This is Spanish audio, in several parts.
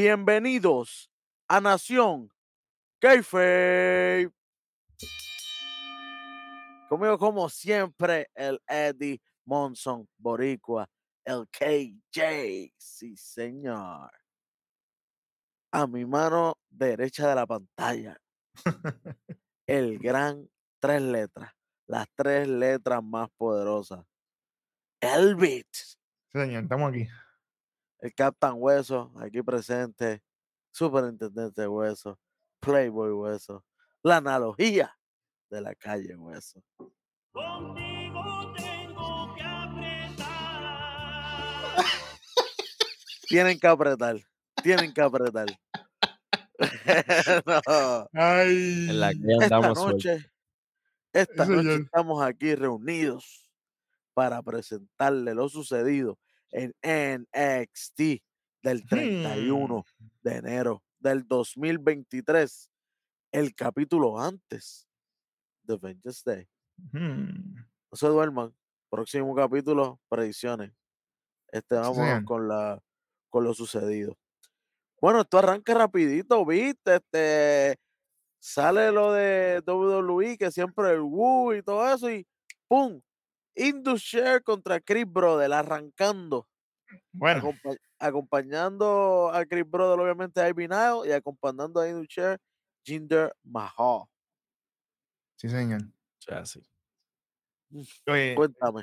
Bienvenidos a Nación Kayfabe. Conmigo, como siempre, el Eddie Monson Boricua, el KJ. Sí, señor. A mi mano derecha de la pantalla, el gran tres letras, las tres letras más poderosas. El Beat, Sí, señor, estamos aquí. El Captain Hueso, aquí presente, Superintendente Hueso, Playboy Hueso, la analogía de la calle Hueso. Contigo tengo que apretar. Tienen que apretar, tienen que apretar. No, Ay. En la que Esta andamos noche, esta noche estamos aquí reunidos para presentarle lo sucedido en NXT del 31 de enero del 2023, el capítulo antes de Vengeance Day. Hmm. No se duerman, próximo capítulo, predicciones. Este vamos con la con lo sucedido. Bueno, esto arranca rapidito, viste, este sale lo de WWE que siempre el Woo y todo eso y pum, Indus Share contra Chris Brother arrancando, Bueno, acompa- acompañando a Chris Brother obviamente a Ivy y acompañando a Indus Share Jinder Mahal. sí, señor. Sea, sí. Oye, Cuéntame,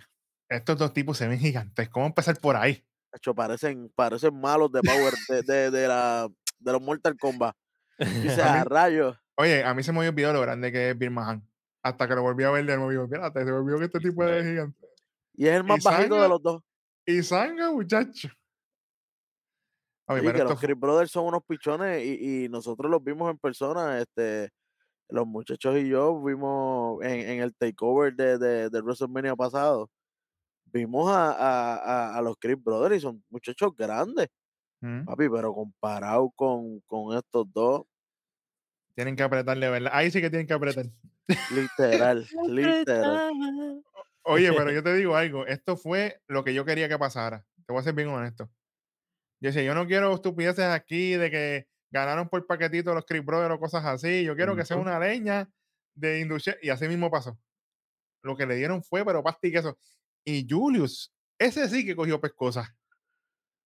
estos dos tipos se ven gigantes. ¿Cómo empezar por ahí? hecho, parecen parecen malos de Power de, de, de la de los Mortal Kombat. Dice A a mí- rayos. Oye, a mí se me olvidado lo grande que es Mahan. Hasta que lo volví a ver de nuevo. Digo, espérate, se me olvidó que este tipo es gigante. Y es el más Y bajito de los dos. Y sanga, muchacho. Sí, que los Chris Brothers son unos pichones y, y nosotros los vimos en persona. Este, los muchachos y yo vimos en, en el takeover de, de, del WrestleMania pasado. Vimos a, a, a- a los Chris Brothers y son muchachos grandes, Mm, papi, pero comparado con, con estos dos, Tienen que apretarle, ¿verdad? Ahí sí que tienen que apretar. Literal, literal. Oye, pero yo te digo algo. Esto fue lo que yo quería que pasara. Te voy a ser bien honesto. Yo decía, yo no quiero estupideces aquí de que ganaron por paquetito los Chris Brothers o cosas así. Yo quiero que sea una leña de inducción. Y así mismo pasó. Lo que le dieron fue, pero pasti que eso. Y Julius, ese sí que cogió pescosas.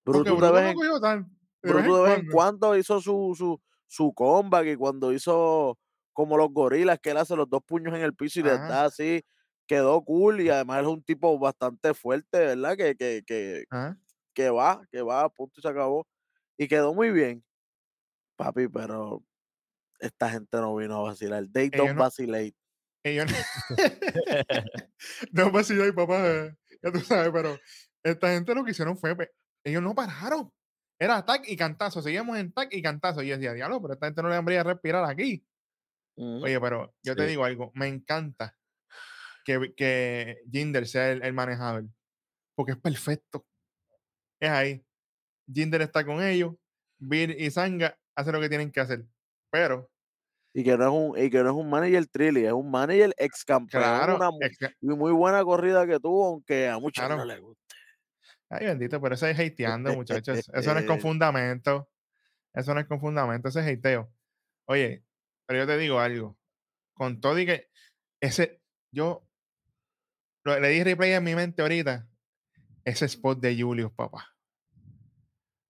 Porque Bruto de Bruto vez no en, cogió tan. De vez en de vez en cuando. cuando hizo su, su, su comeback y cuando hizo como los gorilas que él hace los dos puños en el piso y Ajá. da así, quedó cool y además es un tipo bastante fuerte, ¿verdad? Que, que, que, que va, que va, punto y se acabó. Y quedó muy bien, papi, pero esta gente no vino a vacilar. They Ellos don't no, vacilate. ellos no, no vacilar, ay, papá, eh, ya tú sabes, pero esta gente lo que hicieron fue, pues, ellos no pararon. Era tag y cantazo, seguíamos en tag y cantazo. Y yo decía, diablo, pero esta gente no le habría respirar aquí. Oye, pero yo te Sí. digo algo, me encanta que, que Jinder sea el, el manejador, porque es perfecto. Es ahí. Jinder está con ellos, Bill y Sanga hacen lo que tienen que hacer. Pero, Y que no es un, y que no es un manager trilly, es un manager ex campeón, claro, una ex- muy buena corrida que tuvo, aunque a muchos no claro. les gusta. Ay, bendito, pero eso es hateando, muchachos. Eso no es con fundamento. Eso no es con fundamento, eso es hateo. Oye, pero yo te digo algo. Con todo y que ese, yo lo- le di replay en mi mente ahorita. Ese spot de Julius, papá.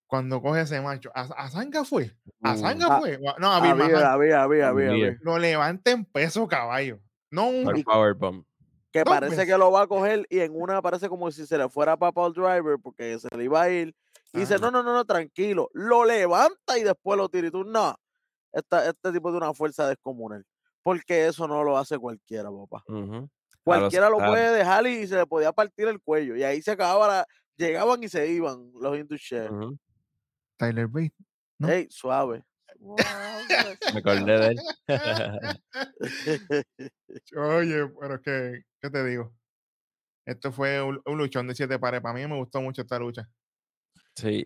Cuando coge ese macho. ¿A, a Zanga fue? ¿A Uh, Zanga Ah, fue? No, a Había, había, había. Lo levanta en peso caballo. No un, Powerbomb. que parece que veces. lo va a coger y en una parece como si se le fuera para el driver porque se le iba a ir. Y dice, no, no, no, no, tranquilo. Lo levanta y después lo tira. Y tú, no, esta, este tipo de una fuerza descomunal. Porque eso no lo hace cualquiera, papá. Los Cualquiera lo puede dejar y se le podía partir el cuello. Y ahí se acababa la... Llegaban y se iban los ujú. Tyler Bate. ¿no? Ey, suave. Me acordé de él. Oye, pero es que, ¿qué te digo? Esto fue un, un luchón de siete pares. Para mí me gustó mucho esta lucha. Sí.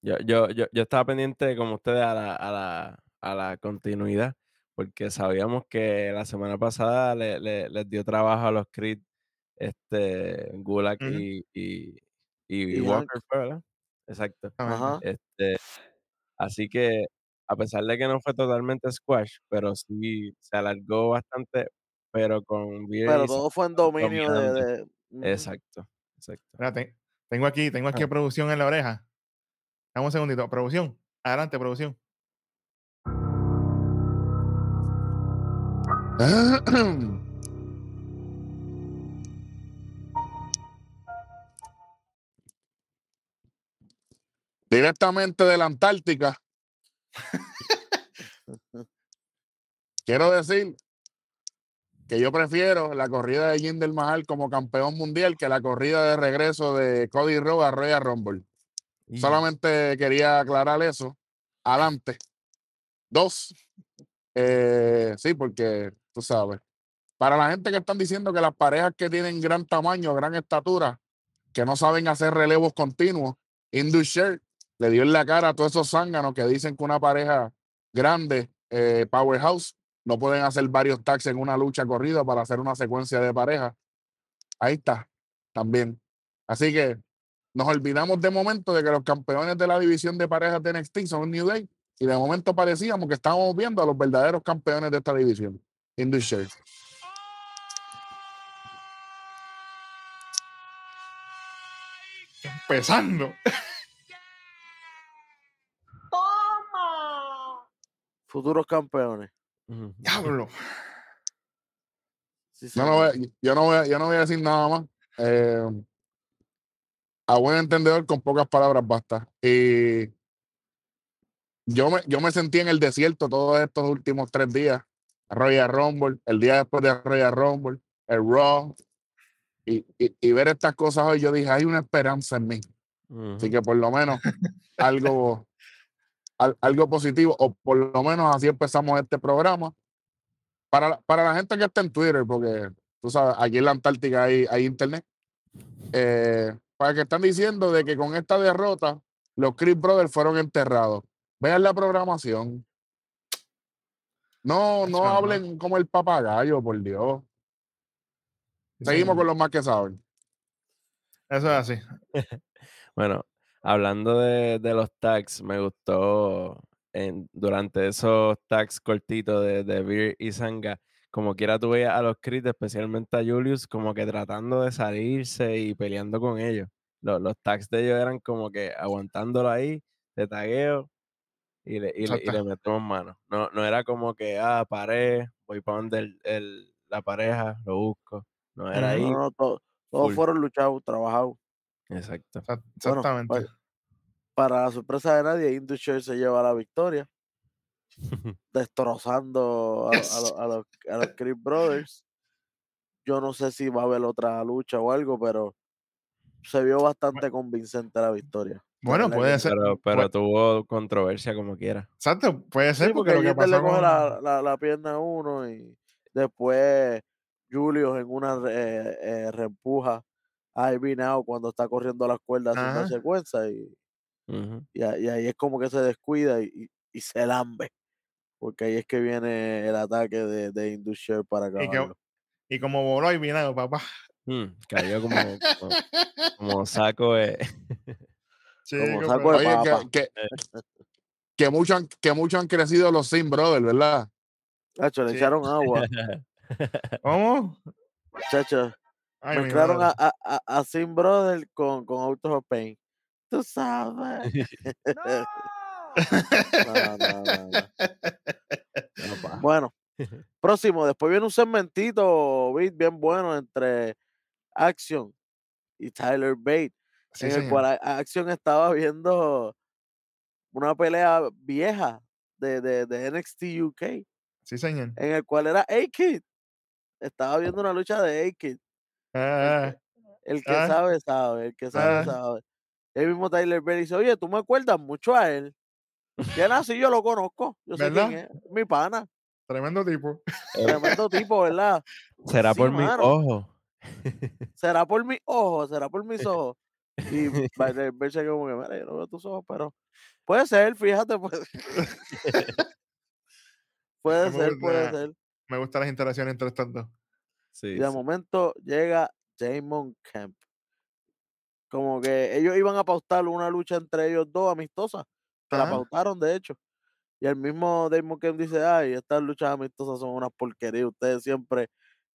Yo, yo, yo, yo estaba pendiente, como ustedes, a la, a la, a la continuidad, porque sabíamos que la semana pasada le- le- les dio trabajo a los Creed, este, Gulak y, y, y Y Walker, fue, ¿verdad? Exacto. Ajá. Este, Así que, a pesar de que no fue totalmente squash, pero sí se alargó bastante, pero con Veer Pero todo fue en dominio de. Exacto, exacto. Espérate, tengo aquí, tengo aquí Ah. producción en la oreja. Dame un segundito. Producción. Adelante, producción. Directamente de la Antártica. Quiero decir que yo prefiero la corrida de Jinder Mahal como campeón mundial que la corrida de regreso de Cody Rhodes a Royal Rumble. Y- Solamente quería aclarar eso. Adelante. Dos. eh, sí, porque tú sabes. Para la gente que están diciendo que las parejas que tienen gran tamaño, gran estatura, que no saben hacer relevos continuos, Indus Shirt le dio en la cara a todos esos zánganos que dicen que una pareja grande, eh, powerhouse, no pueden hacer varios tags en una lucha corrida para hacer una secuencia de pareja. Ahí está, también. Así que nos olvidamos de momento de que los campeones de la división de parejas de NXT son New Day y de momento parecíamos que estábamos viendo a los verdaderos campeones de esta división. Indus Shirt. Empezando. Futuros campeones. Diablo. Sí, Yo no, voy, yo, no voy, a- yo no voy a decir nada más. Eh, a buen entendedor, con pocas palabras basta. Y yo me, yo me sentí en el desierto todos estos últimos tres días. Royal Rumble, el día después de Royal Rumble, el Raw. Y, y, y ver estas cosas hoy, yo dije, hay una esperanza en mí. Así que por lo menos algo, al- algo positivo, o por lo menos así empezamos este programa. Para, la- para la gente que está en Twitter, porque tú sabes, aquí en la Antártica hay, hay internet. eh, para que están diciendo de que con esta derrota los Chris Brothers fueron enterrados. Vean la programación. No, no hablen como el papagayo, por Dios. Seguimos con los más que saben. Eso es así. Bueno, hablando de, de los tags, me gustó en, durante esos tags cortitos de, de Veer y Sanga, como quiera tú veías a los Creed, especialmente a Julius, como que tratando de salirse y peleando con ellos. Los, los tags de ellos eran como que aguantándolo ahí, de tagueo, y le, y le, y le metemos mano. No, no era como que, ah, paré, voy para donde el, el- la pareja, lo busco. No era. No, ahí. no, to- todos fueron luchados, trabajados. Exacto. Bueno, Exactamente. pues, para la sorpresa de nadie, Indusher se lleva la victoria, destrozando a, Yes. los- a los, a los Creed Brothers. Yo no sé si va a haber otra lucha o algo, pero se vio bastante convincente la victoria. Bueno, puede ser. Pero, tuvo controversia como quiera. Exacto, puede ser Sí, porque porque lo que le pasó coge con... la, la, la pierna a uno y después Julius en una re- eh, reempuja a Now cuando está corriendo las cuerdas haciendo Ajá. secuencia y, y, y ahí es como que se descuida y, y- y se lambe. Porque ahí es que viene el ataque de, de Indusher para Y, que- acabarlo. y como voló y vino, papá. Mm, cayó como, como, como saco de... Chico, de Oye, papa. que, que, que mucho han, que mucho han crecido los Sim Brothers, ¿verdad? Chacho, le Sí. echaron agua. ¿Cómo? Chacho, Ay, mezclaron a, a, a, a Sin Brother con, con Autos of Pain. Tú sabes. No, no, no, no. Papá. Bueno, próximo. Después viene un segmentito bien bueno entre Action y Tyler Bate, Sí, en el señor. cual Action estaba viendo una pelea vieja de, de, de NXT UK, Sí, señor. en el cual era A-Kid. Estaba viendo una lucha de A-Kid. Ah, El que Ah. sabe, sabe. El que sabe, Ah. sabe. El mismo Tyler Bate dice, oye, tú me acuerdas mucho a él. ¿Quién así? Yo lo conozco. Yo sé quién ¿Verdad? es. Mi pana. tremendo tipo. Tremendo tipo, ¿verdad? Será Sí, por mi mano. ojo. será por mis ojos, será por mis ojos. Y se quedó como que, mira, yo no veo tus ojos, pero puede ser, fíjate, puede, puede Me ser, puede ser. Me gustan las interacciones entre estos dos. Sí, Y de sí. momento llega Damon Kemp. Como que ellos iban a pautar una lucha entre ellos dos amistosa, que la pautaron, de hecho. Y el mismo Damon Kemp dice, ay, estas luchas amistosas son una porquería. Ustedes siempre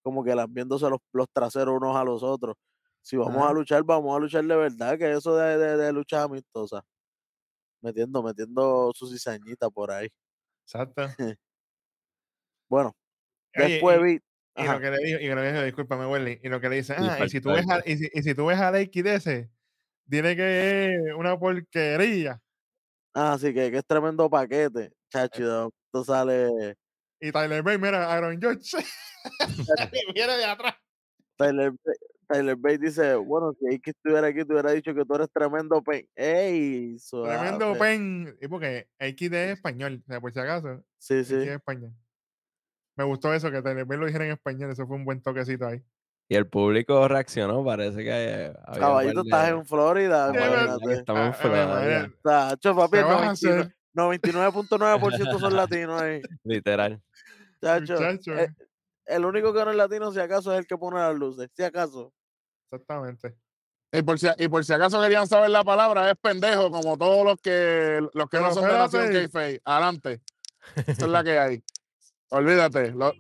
como que las viéndose los, los traseros unos a los otros. Si vamos a luchar, vamos a luchar de verdad, que eso de, de, de luchas amistosas. Metiendo, metiendo su cizañita por ahí. Exacto. Bueno, Oye, después y- vi. Y lo que le dijo, y lo que le dijo, discúlpame, Welly, y lo que le dice, ah, y si tú ves a, y si, y si tú ves a ese, dile que es una porquería. ah, sí, que, que es tremendo paquete. Eh. Chachi, de momento sale Y Tyler Bay, mira, Aaron George. y viene de atrás. Tyler, Ba- Tyler Bate dice, bueno, si X estuviera aquí, te hubiera dicho que tú eres tremendo pen. ¡Ey! Tremendo Suave. pen. Y porque XD es español, o sea, por si acaso. Sí, XD es sí. español. Me gustó eso, que Tyler Bay lo dijera en español. Eso fue un buen toquecito ahí. Y el público reaccionó, parece que Caballito, estás en Florida, Sí, que estamos en Ah. Florida, Tacho, papi, ¿Qué el vas a 99 hacer? 99.9% son latinos ahí. literal. Chacho, eh, el único que no es latino, si acaso, es el que pone las luces. Si acaso. Exactamente. Y por, si, y por si acaso querían saber la palabra, es pendejo, como todos los que los que Pero no son de Nación espérate. Keife. Adelante. Esa es la que hay. Olvídate. lo-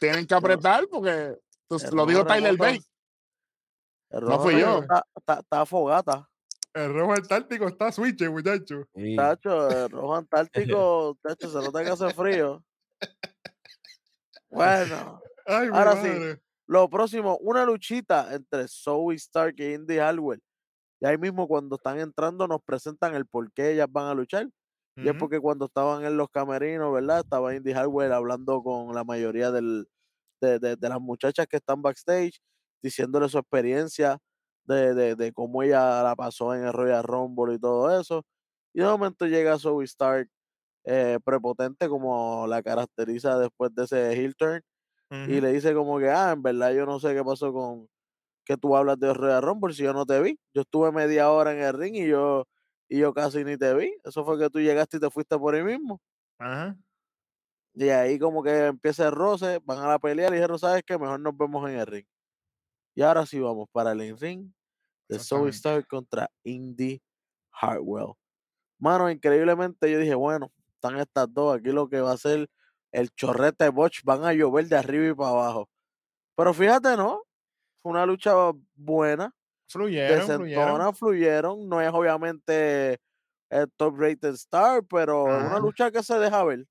tienen que apretar porque El lo dijo Tyler el No rojo fui yo. Está, está, está afogata. El rojo antártico está switch, muchacho. Tacho, el rojo antártico, tacho, se nota que hace frío. Bueno, Ay, Ahora sí. madre. lo próximo, una luchita entre Zoe Stark y Indy Hartwell. Y ahí mismo cuando están entrando nos presentan el por qué ellas van a luchar. Y es porque cuando estaban en los camerinos, ¿verdad? Estaba Indy Hartwell hablando con la mayoría del, de, de- de las muchachas que están backstage, diciéndole su experiencia de, de- de cómo ella la pasó en el Royal Rumble y todo eso. Y de momento llega Zoe Stark, eh, prepotente como la caracteriza después de ese heel turn, y le dice como que, ah, en verdad yo no sé qué pasó con que tú hablas de Royal Rumble si yo no te vi. Yo estuve media hora en el ring y yo, y yo casi ni te vi. Eso fue que tú llegaste y te fuiste por ahí mismo. Ajá. Y ahí como que empieza el roce, van a la pelea y dijeron, ¿sabes qué? Mejor nos vemos en el ring. Y ahora sí vamos para el in ring de Zoe. Stark contra Indy Hartwell. Mano, increíblemente yo dije, bueno, están estas dos, aquí lo que va a ser el chorrete de Botch, van a llover de arriba y para abajo. Pero fíjate, ¿no? Fue una lucha buena, Fluyeron, fluyeron. fluyeron. No es obviamente el top rated star, pero es una lucha que se deja ver.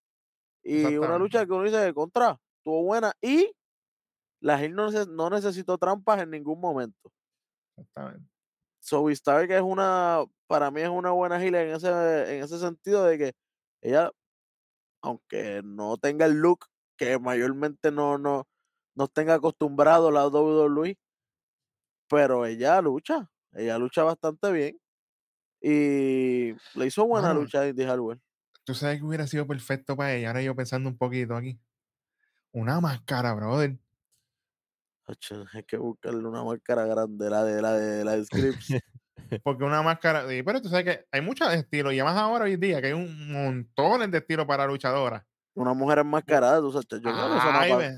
Y una lucha que uno dice contra, estuvo buena. Y la Gil no, neces- no necesitó trampas en ningún momento. Exactamente. Zoe Stark es una, para mí es una buena Gil en ese, en ese sentido de que ella, aunque no tenga el look que mayormente no, no nos tenga acostumbrado la WWE, pero ella lucha, ella lucha bastante bien. Y le hizo buena lucha a Indy Hartwell. Tú sabes que hubiera sido perfecto para ella. Ahora yo pensando un poquito aquí. Una máscara, brother. Hay que buscarle una máscara grande, la de la de la de Scripps. Porque una máscara. Pero tú sabes que hay muchos estilos. Y más ahora hoy día que hay un montón de estilos para luchadoras. Una mujer enmascarada, tú sabes, yo creo que eso no Ay, ve-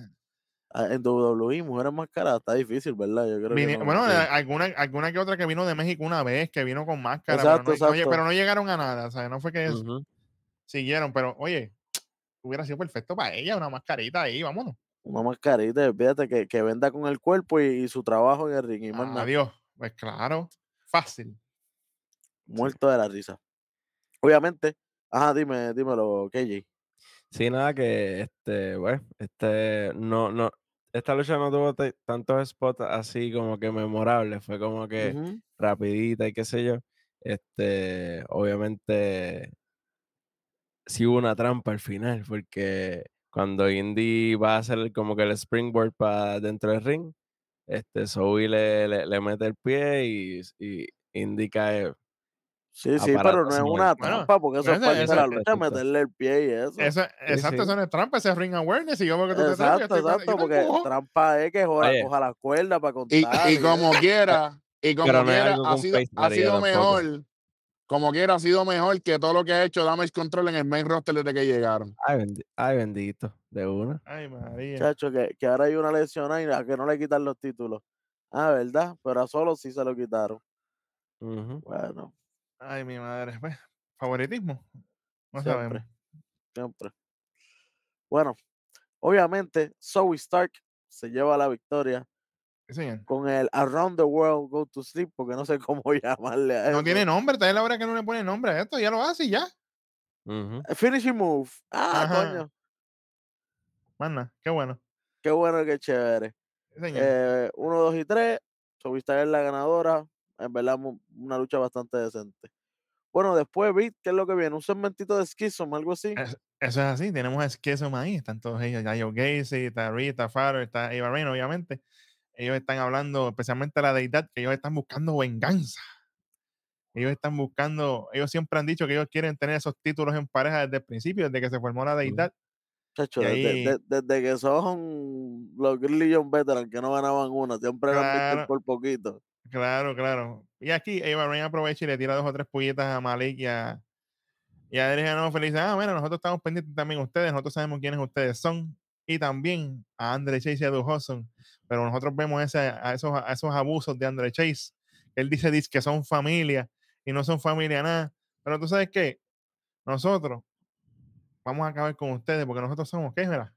ah, en WWE, mujer enmascarada, está difícil, ¿verdad? Yo creo que no, bueno, sí. alguna, alguna que otra que vino de México una vez, que vino con máscara. Exacto, pero, no, oye, exacto. pero no llegaron a nada. O sea, no fue que Ujú. siguieron. Pero oye, hubiera sido perfecto para ella. Una mascarita ahí, vámonos. Una mascarita, fíjate que, que venda con el cuerpo y, y su trabajo en el ring y más nada. Adiós. Pues claro, fácil. Muerto de la risa. Obviamente, ajá, dime, dímelo, KJ. Sí, nada que este, bueno, este, no, no, esta lucha no tuvo tantos spots así como que memorables, fue como que rapidita y qué sé yo. Este, obviamente sí hubo una trampa al final, porque cuando Indy va a hacer como que el springboard para dentro del ring, este, Zoe le, le, le mete el pie y, y Indy cae. Sí, sí, pero no es una Bueno, trampa, porque eso es parte de eso- la exacto, lucha, exacto. meterle el pie y eso. Exacto, sí. eso no es trampa, ese es ring awareness. Y yo veo que tú te Exacto, yo exacto, te porque trampa es que joda, coja la cuerda para Y, contar. y como quiera, y como Pero quiera, ha sido, ha mejor. Como quiera, ha sido mejor que todo lo que ha hecho Damage Control en el main roster desde que llegaron. Ay, bendito, de una. Ay, María. Chacho, que, que ahora hay una lesión ahí, a que no le quitan los títulos. Ah, ¿verdad? Pero a solo sí se lo quitaron. Bueno, Ay, mi madre. Pues, favoritismo. No Siempre. sabemos. siempre. Bueno, obviamente, Zoe Stark se lleva la victoria Sí, con el Around the World Go to Sleep, porque no sé cómo llamarle a No eso. tiene nombre, tal es la hora que no le pone nombre a esto, ya lo hace y ya. Finishing Move. Ah, Ajá. coño. Manda, qué bueno. Qué bueno, qué chévere. Sí, señor. Eh, uno, dos y tres. Stark es la ganadora. En verdad, una lucha bastante decente. Bueno, después, ¿qué es lo que viene? Un segmentito de Schism, algo así. Es- eso es así, tenemos a Schism ahí, están todos ellos, ya Joe Gacy, está Rita, Farrer, está Eva Rain, obviamente. Ellos están hablando, especialmente la deidad, que ellos están buscando venganza. Ellos están buscando, ellos siempre han dicho que ellos quieren tener esos títulos en pareja desde el principio, desde que se formó la deidad. Chacho, desde, desde que son los John Veteran que no ganaban una, siempre eran. Claro. por poquito. Claro, claro. Y aquí Eva Rain aprovecha y le tira dos o tres pullitas a Malik y a, y a Adrian Enofe. Le dice, ah, bueno, nosotros estamos pendientes también de ustedes, nosotros sabemos quiénes ustedes son. Y también a Andre Chase y a Hudson. Pero nosotros vemos ese, a, esos, a esos abusos de Andre Chase. Él dice, dice que son familia y no son familia nada. Pero tú sabes qué? Nosotros vamos a acabar con ustedes porque nosotros somos, ¿qué? Mira,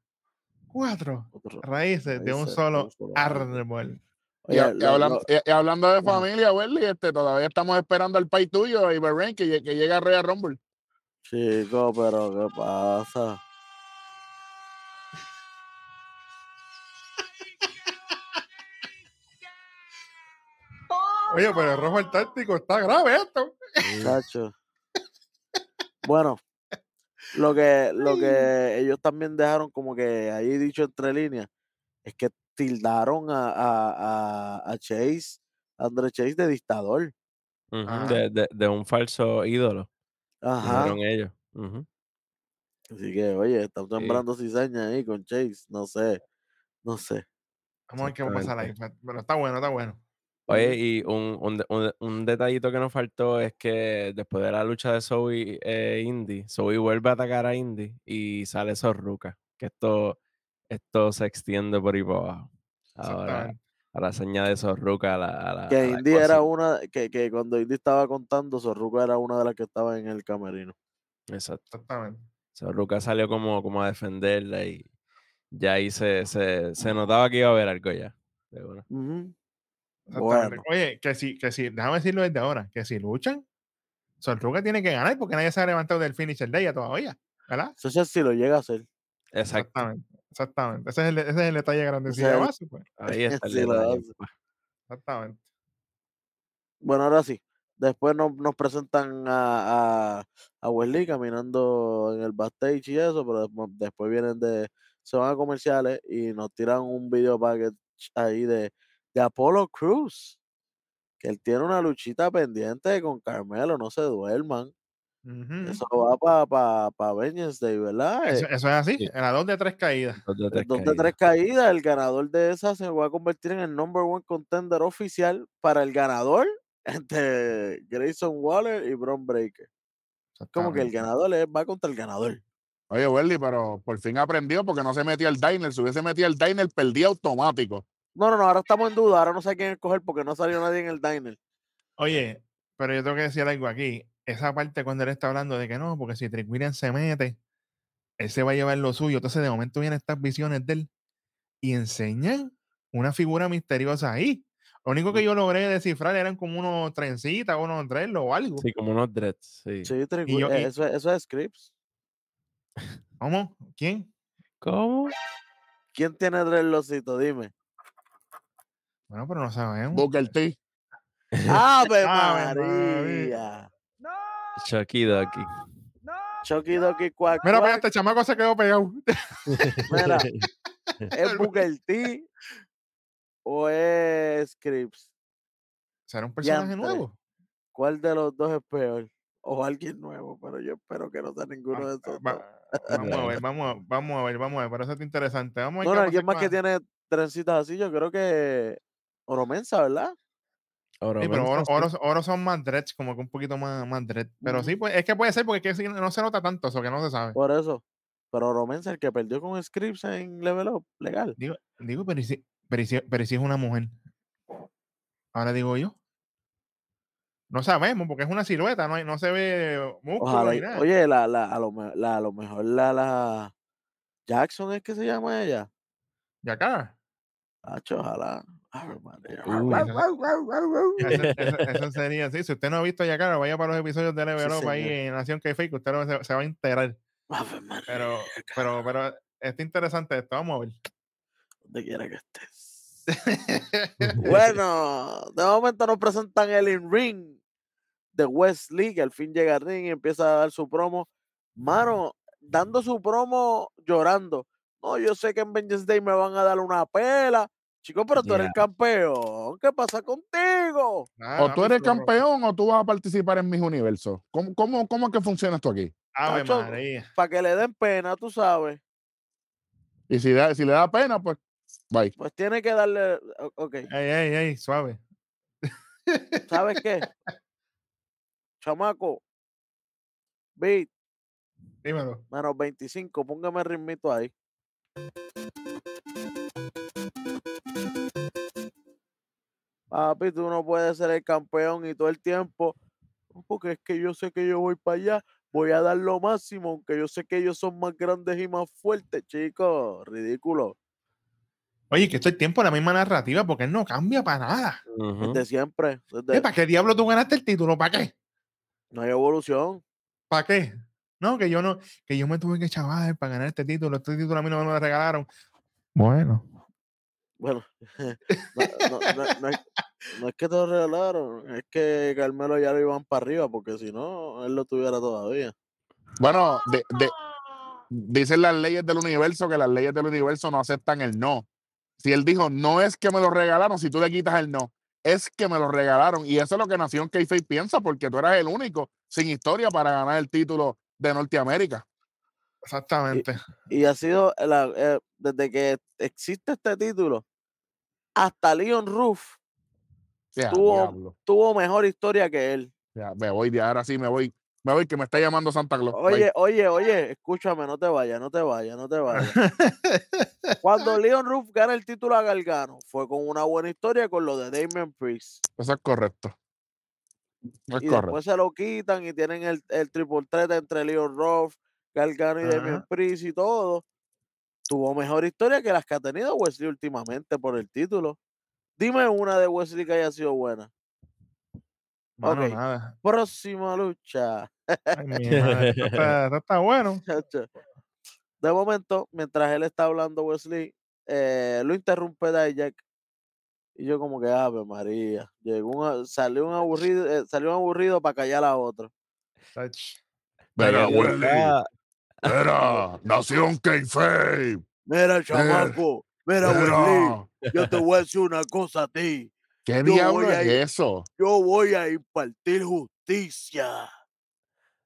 cuatro raíces de un solo un solo árbol. Y, a- y hablando, lo- y- y hablando de familia, Welly, este, todavía estamos esperando al país tuyo, Iberrain, que, que llegue a Royal Rumble. chico, pero ¿qué pasa? Oye, pero el rojo antártico está grave esto. Chacho. Bueno, lo que, lo que ellos también dejaron como que ahí dicho entre líneas es que tildaron a, a, a, a Chase, a Andre Chase de dictador. Ajá. De, de- de un falso ídolo, Ajá. dijeron ellos. Así que, oye, están Sí. sembrando cizaña ahí con Chase. No sé, no sé. Vamos a ver qué va a pasar ahí. Pero está bueno, está bueno. Oye, y un, un, un, un detallito que nos faltó es que después de la lucha de Zoe e Indy, Zoe vuelve a atacar a Indy y sale Zorruca. Que esto, esto se extiende por ahí para abajo. Ahora, a la señal de Zorruca, a la, a la- a Que Indy era una, que, que cuando Indy estaba contando, Zorruca era una de las que estaba en el camerino. Exacto. Exactamente. Zorruca salió como, como a defenderla y ya ahí se, se, se notaba que iba a haber algo ya. de. Ujú. Bueno, Oye, que si, que si, déjame decirlo desde ahora, que si luchan, Sorruga tiene que ganar porque nadie se ha levantado del finisher de ella todavía, ¿verdad? eso sí lo llega a hacer. Exactamente, exactamente. Ese es el, ese es el detalle grande. Si es el- base, pues, Ahí está el Sí, detalle, papá. exactamente. Bueno, ahora sí. Después nos, nos presentan a, a, a Wesley caminando en el backstage y eso, pero después, después vienen de. Se van a comerciales y nos tiran un video package ahí de, de Apollo Cruz. Que él tiene una luchita pendiente con Carmelo, no se duerman. Eso va para pa, pa Vengeance Day, ¿verdad? Eso, Eh, eso es así, Sí. en la dos de tres caídas. Dos de tres dos de caídas. tres caídas, el ganador de esa se va a convertir en el number one contender oficial para el ganador entre Grayson Waller y Bron Breaker. Como que el ganador va contra el ganador. Oye, Welly, pero por fin aprendió porque no se metía el diner. Si hubiese metido el diner, perdía automático. No, no, no, ahora estamos en duda, ahora no sé quién escoger porque no salió nadie en el diner. Oye, pero yo tengo que decir algo aquí. Esa parte cuando él está hablando de que no, porque si Trick Williams se mete, él se va a llevar lo suyo. Entonces, de momento vienen estas visiones de él y enseñan una figura misteriosa ahí. Lo único que yo logré descifrar eran como unos trencitas, unos dreadlocks o algo. Sí, como unos dreads. Sí. Sí, Trick Y Wi- yo- y- eso, es- eso es Scripps. ¿Cómo? ¿Quién? ¿Cómo? ¿Quién tiene dreadlockcito? Dime. Bueno, pero no sabemos. Booker T. ¡Ave Ave María! Chucky Ducky. Chucky Ducky Quack Mira, Quack. este chamaco se quedó pegado. Mira, ¿es Booker T o es Scripps? ¿Será un personaje nuevo? ¿Cuál de los dos es peor? O alguien nuevo, pero yo espero que no sea ninguno de esos va- vamos a ver, vamos a, vamos a ver, vamos a ver. Parece interesante. Vamos a ver No, no, alguien más que tiene trencitas así, yo creo que Oromensa, ¿verdad? Oro Sí, pero oro, oro- oro son más dreads, como que un poquito más, más dread. Pero sí, pues, es que puede ser porque es que sí, no se nota tanto eso, que no se sabe. Por eso. Pero Oromensa, el que perdió con Scripps en Level Up, legal. Digo, digo pero, si, pero, si, pero si es una mujer. Ahora digo yo. No sabemos, porque es una silueta, no, no se ve músculo Ojalá. ni nada. Oye, la, la, a, lo, la- a lo mejor la, la Jackson es que se llama ella. Y acá. Hacho, ojalá. Eso, eso- eso sería así. Si usted no ha visto ya cara, vaya para los episodios de Level Up ahí en Nación que Fake, usted se, se va a María, Pero, pero, pero está interesante esto. Vamos a ver. donde quiera que estés. Bueno, de momento nos presentan el in ring de Wesley, que al fin llega al ring y empieza a dar su promo. Mano, dando su promo llorando. No, yo sé que en Vengeance Day me van a dar una pela. Chico, pero tú eres el Ya. campeón. ¿Qué pasa contigo? O tú papi, eres campeón o tú vas a participar en mis universos. ¿Cómo, cómo, cómo es que funciona esto aquí? Para que le den pena, tú sabes. Y si, da- si le da pena, pues, bye. Pues tiene que darle. Ok, Ey, ey, ey, suave. ¿sabes qué? Chamaco. Beat, Dímelo. menos 25, póngame el ritmito ahí. Papi, tú no puedes ser el campeón y todo el tiempo. "No, Porque es que yo sé que yo voy para allá, voy a dar lo máximo, aunque yo sé que ellos son más grandes y más fuertes, chicos. Ridículo. Oye, que esto es tiempo la misma narrativa porque él no cambia para nada. Desde siempre. desde- Eh, ¿Para qué diablo tú ganaste el título? ¿Para qué? no hay evolución. ¿Para qué? No, que yo no, que yo me tuve que chaval para ganar este título. Este título a mí no me lo regalaron. Bueno, Bueno, no, no- no- es, no es que te lo regalaron, es que Carmelo ya lo iban para arriba, porque si no, él lo tuviera todavía. Bueno, de- de- dicen las leyes del universo que las leyes del universo no aceptan el no. Si él dijo, no es que me lo regalaron, si tú le quitas el no, es que me lo regalaron. Y eso es lo que Nación k piensa, porque tú eras el único sin historia para ganar el título de Norteamérica. exactamente. Y ha sido, la- eh, desde que existe este título, hasta Leon Ruff Ya, Tuvo- mejor historia que él. Me voy de ahora sí, me voy. Me voy, que me está llamando Santa Claus. Bye. Oye, oye, oye, escúchame, no te vayas, no te vayas, no te vayas. Cuando Leon Ruff gana el título a Gargano, fue con una buena historia con lo de Damien Priest. Eso es correcto. Es y correcto. después se lo quitan y tienen el, el triple threat entre Leon Ruff, Gargano y Damien. Priest y todo. Tuvo mejor historia que las que ha tenido Wesley últimamente por el título. Dime una de Wesley que haya sido buena. Mano, ok. nada. Próxima lucha. Ay, esto está, esto está bueno. De momento, mientras él está hablando, Wesley, eh, lo interrumpe Dijak. Y yo como que, ave María, llegó un, salió un aburrido, eh, salió un aburrido para callar a otro. Willy. estaba- Mira, Nación Kayfabe. Mira, chamaco, mira, Wesley, Mira. yo te voy a decir una cosa a ti. ¿Qué Yo diablo voy a es ir- eso? Yo voy a impartir justicia.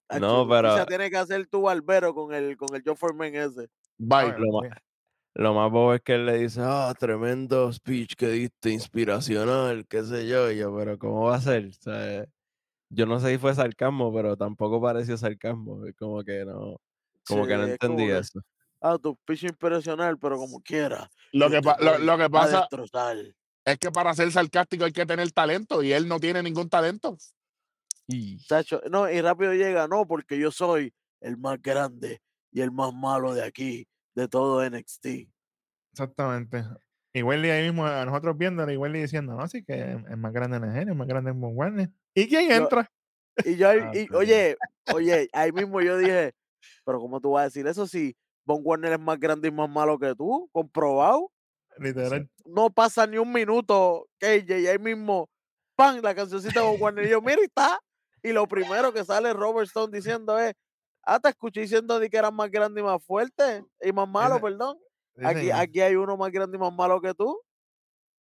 Hacho, No, pero- tiene que hacer tu barbero con el, con el Joe Foreman ese. Bye. Lo mira. Lo más bobo es que él le dice, ah, tremendo speech que diste, inspiracional, qué sé yo. Y yo, pero ¿cómo va a ser? O sea, yo no sé si fue sarcasmo, pero tampoco pareció sarcasmo. Es como que no, como que no entendí que, eso. Ah, tu pitch impresional, pero como quiera. Lo que, lo, lo pasa es que para ser sarcástico hay que tener talento y él no tiene ningún talento. Y no, y rápido llega, no, porque yo soy el más grande y el más malo de aquí, de todo NXT. Exactamente. Y Wendy ahí mismo, a nosotros viéndolo, y Wendy diciendo, no, así que es más grande en el genio, es más grande en Warner. ¿Y quién Yo- entra? Y yo, Ah, y, oye, oye, ahí mismo yo dije, pero ¿cómo tú vas a decir eso si Von Warner es más grande y más malo que tú? Comprobado. Literal. No pasa ni un minuto, KJ, y ahí mismo, ¡pam! La cancioncita de Von Warner. Y yo, mira, está. Y lo primero que sale Robert Stone diciendo es, ah, te escuché diciendo que eras más grande y más fuerte y más malo, perdón. Aquí, aquí hay uno más grande y más malo que tú.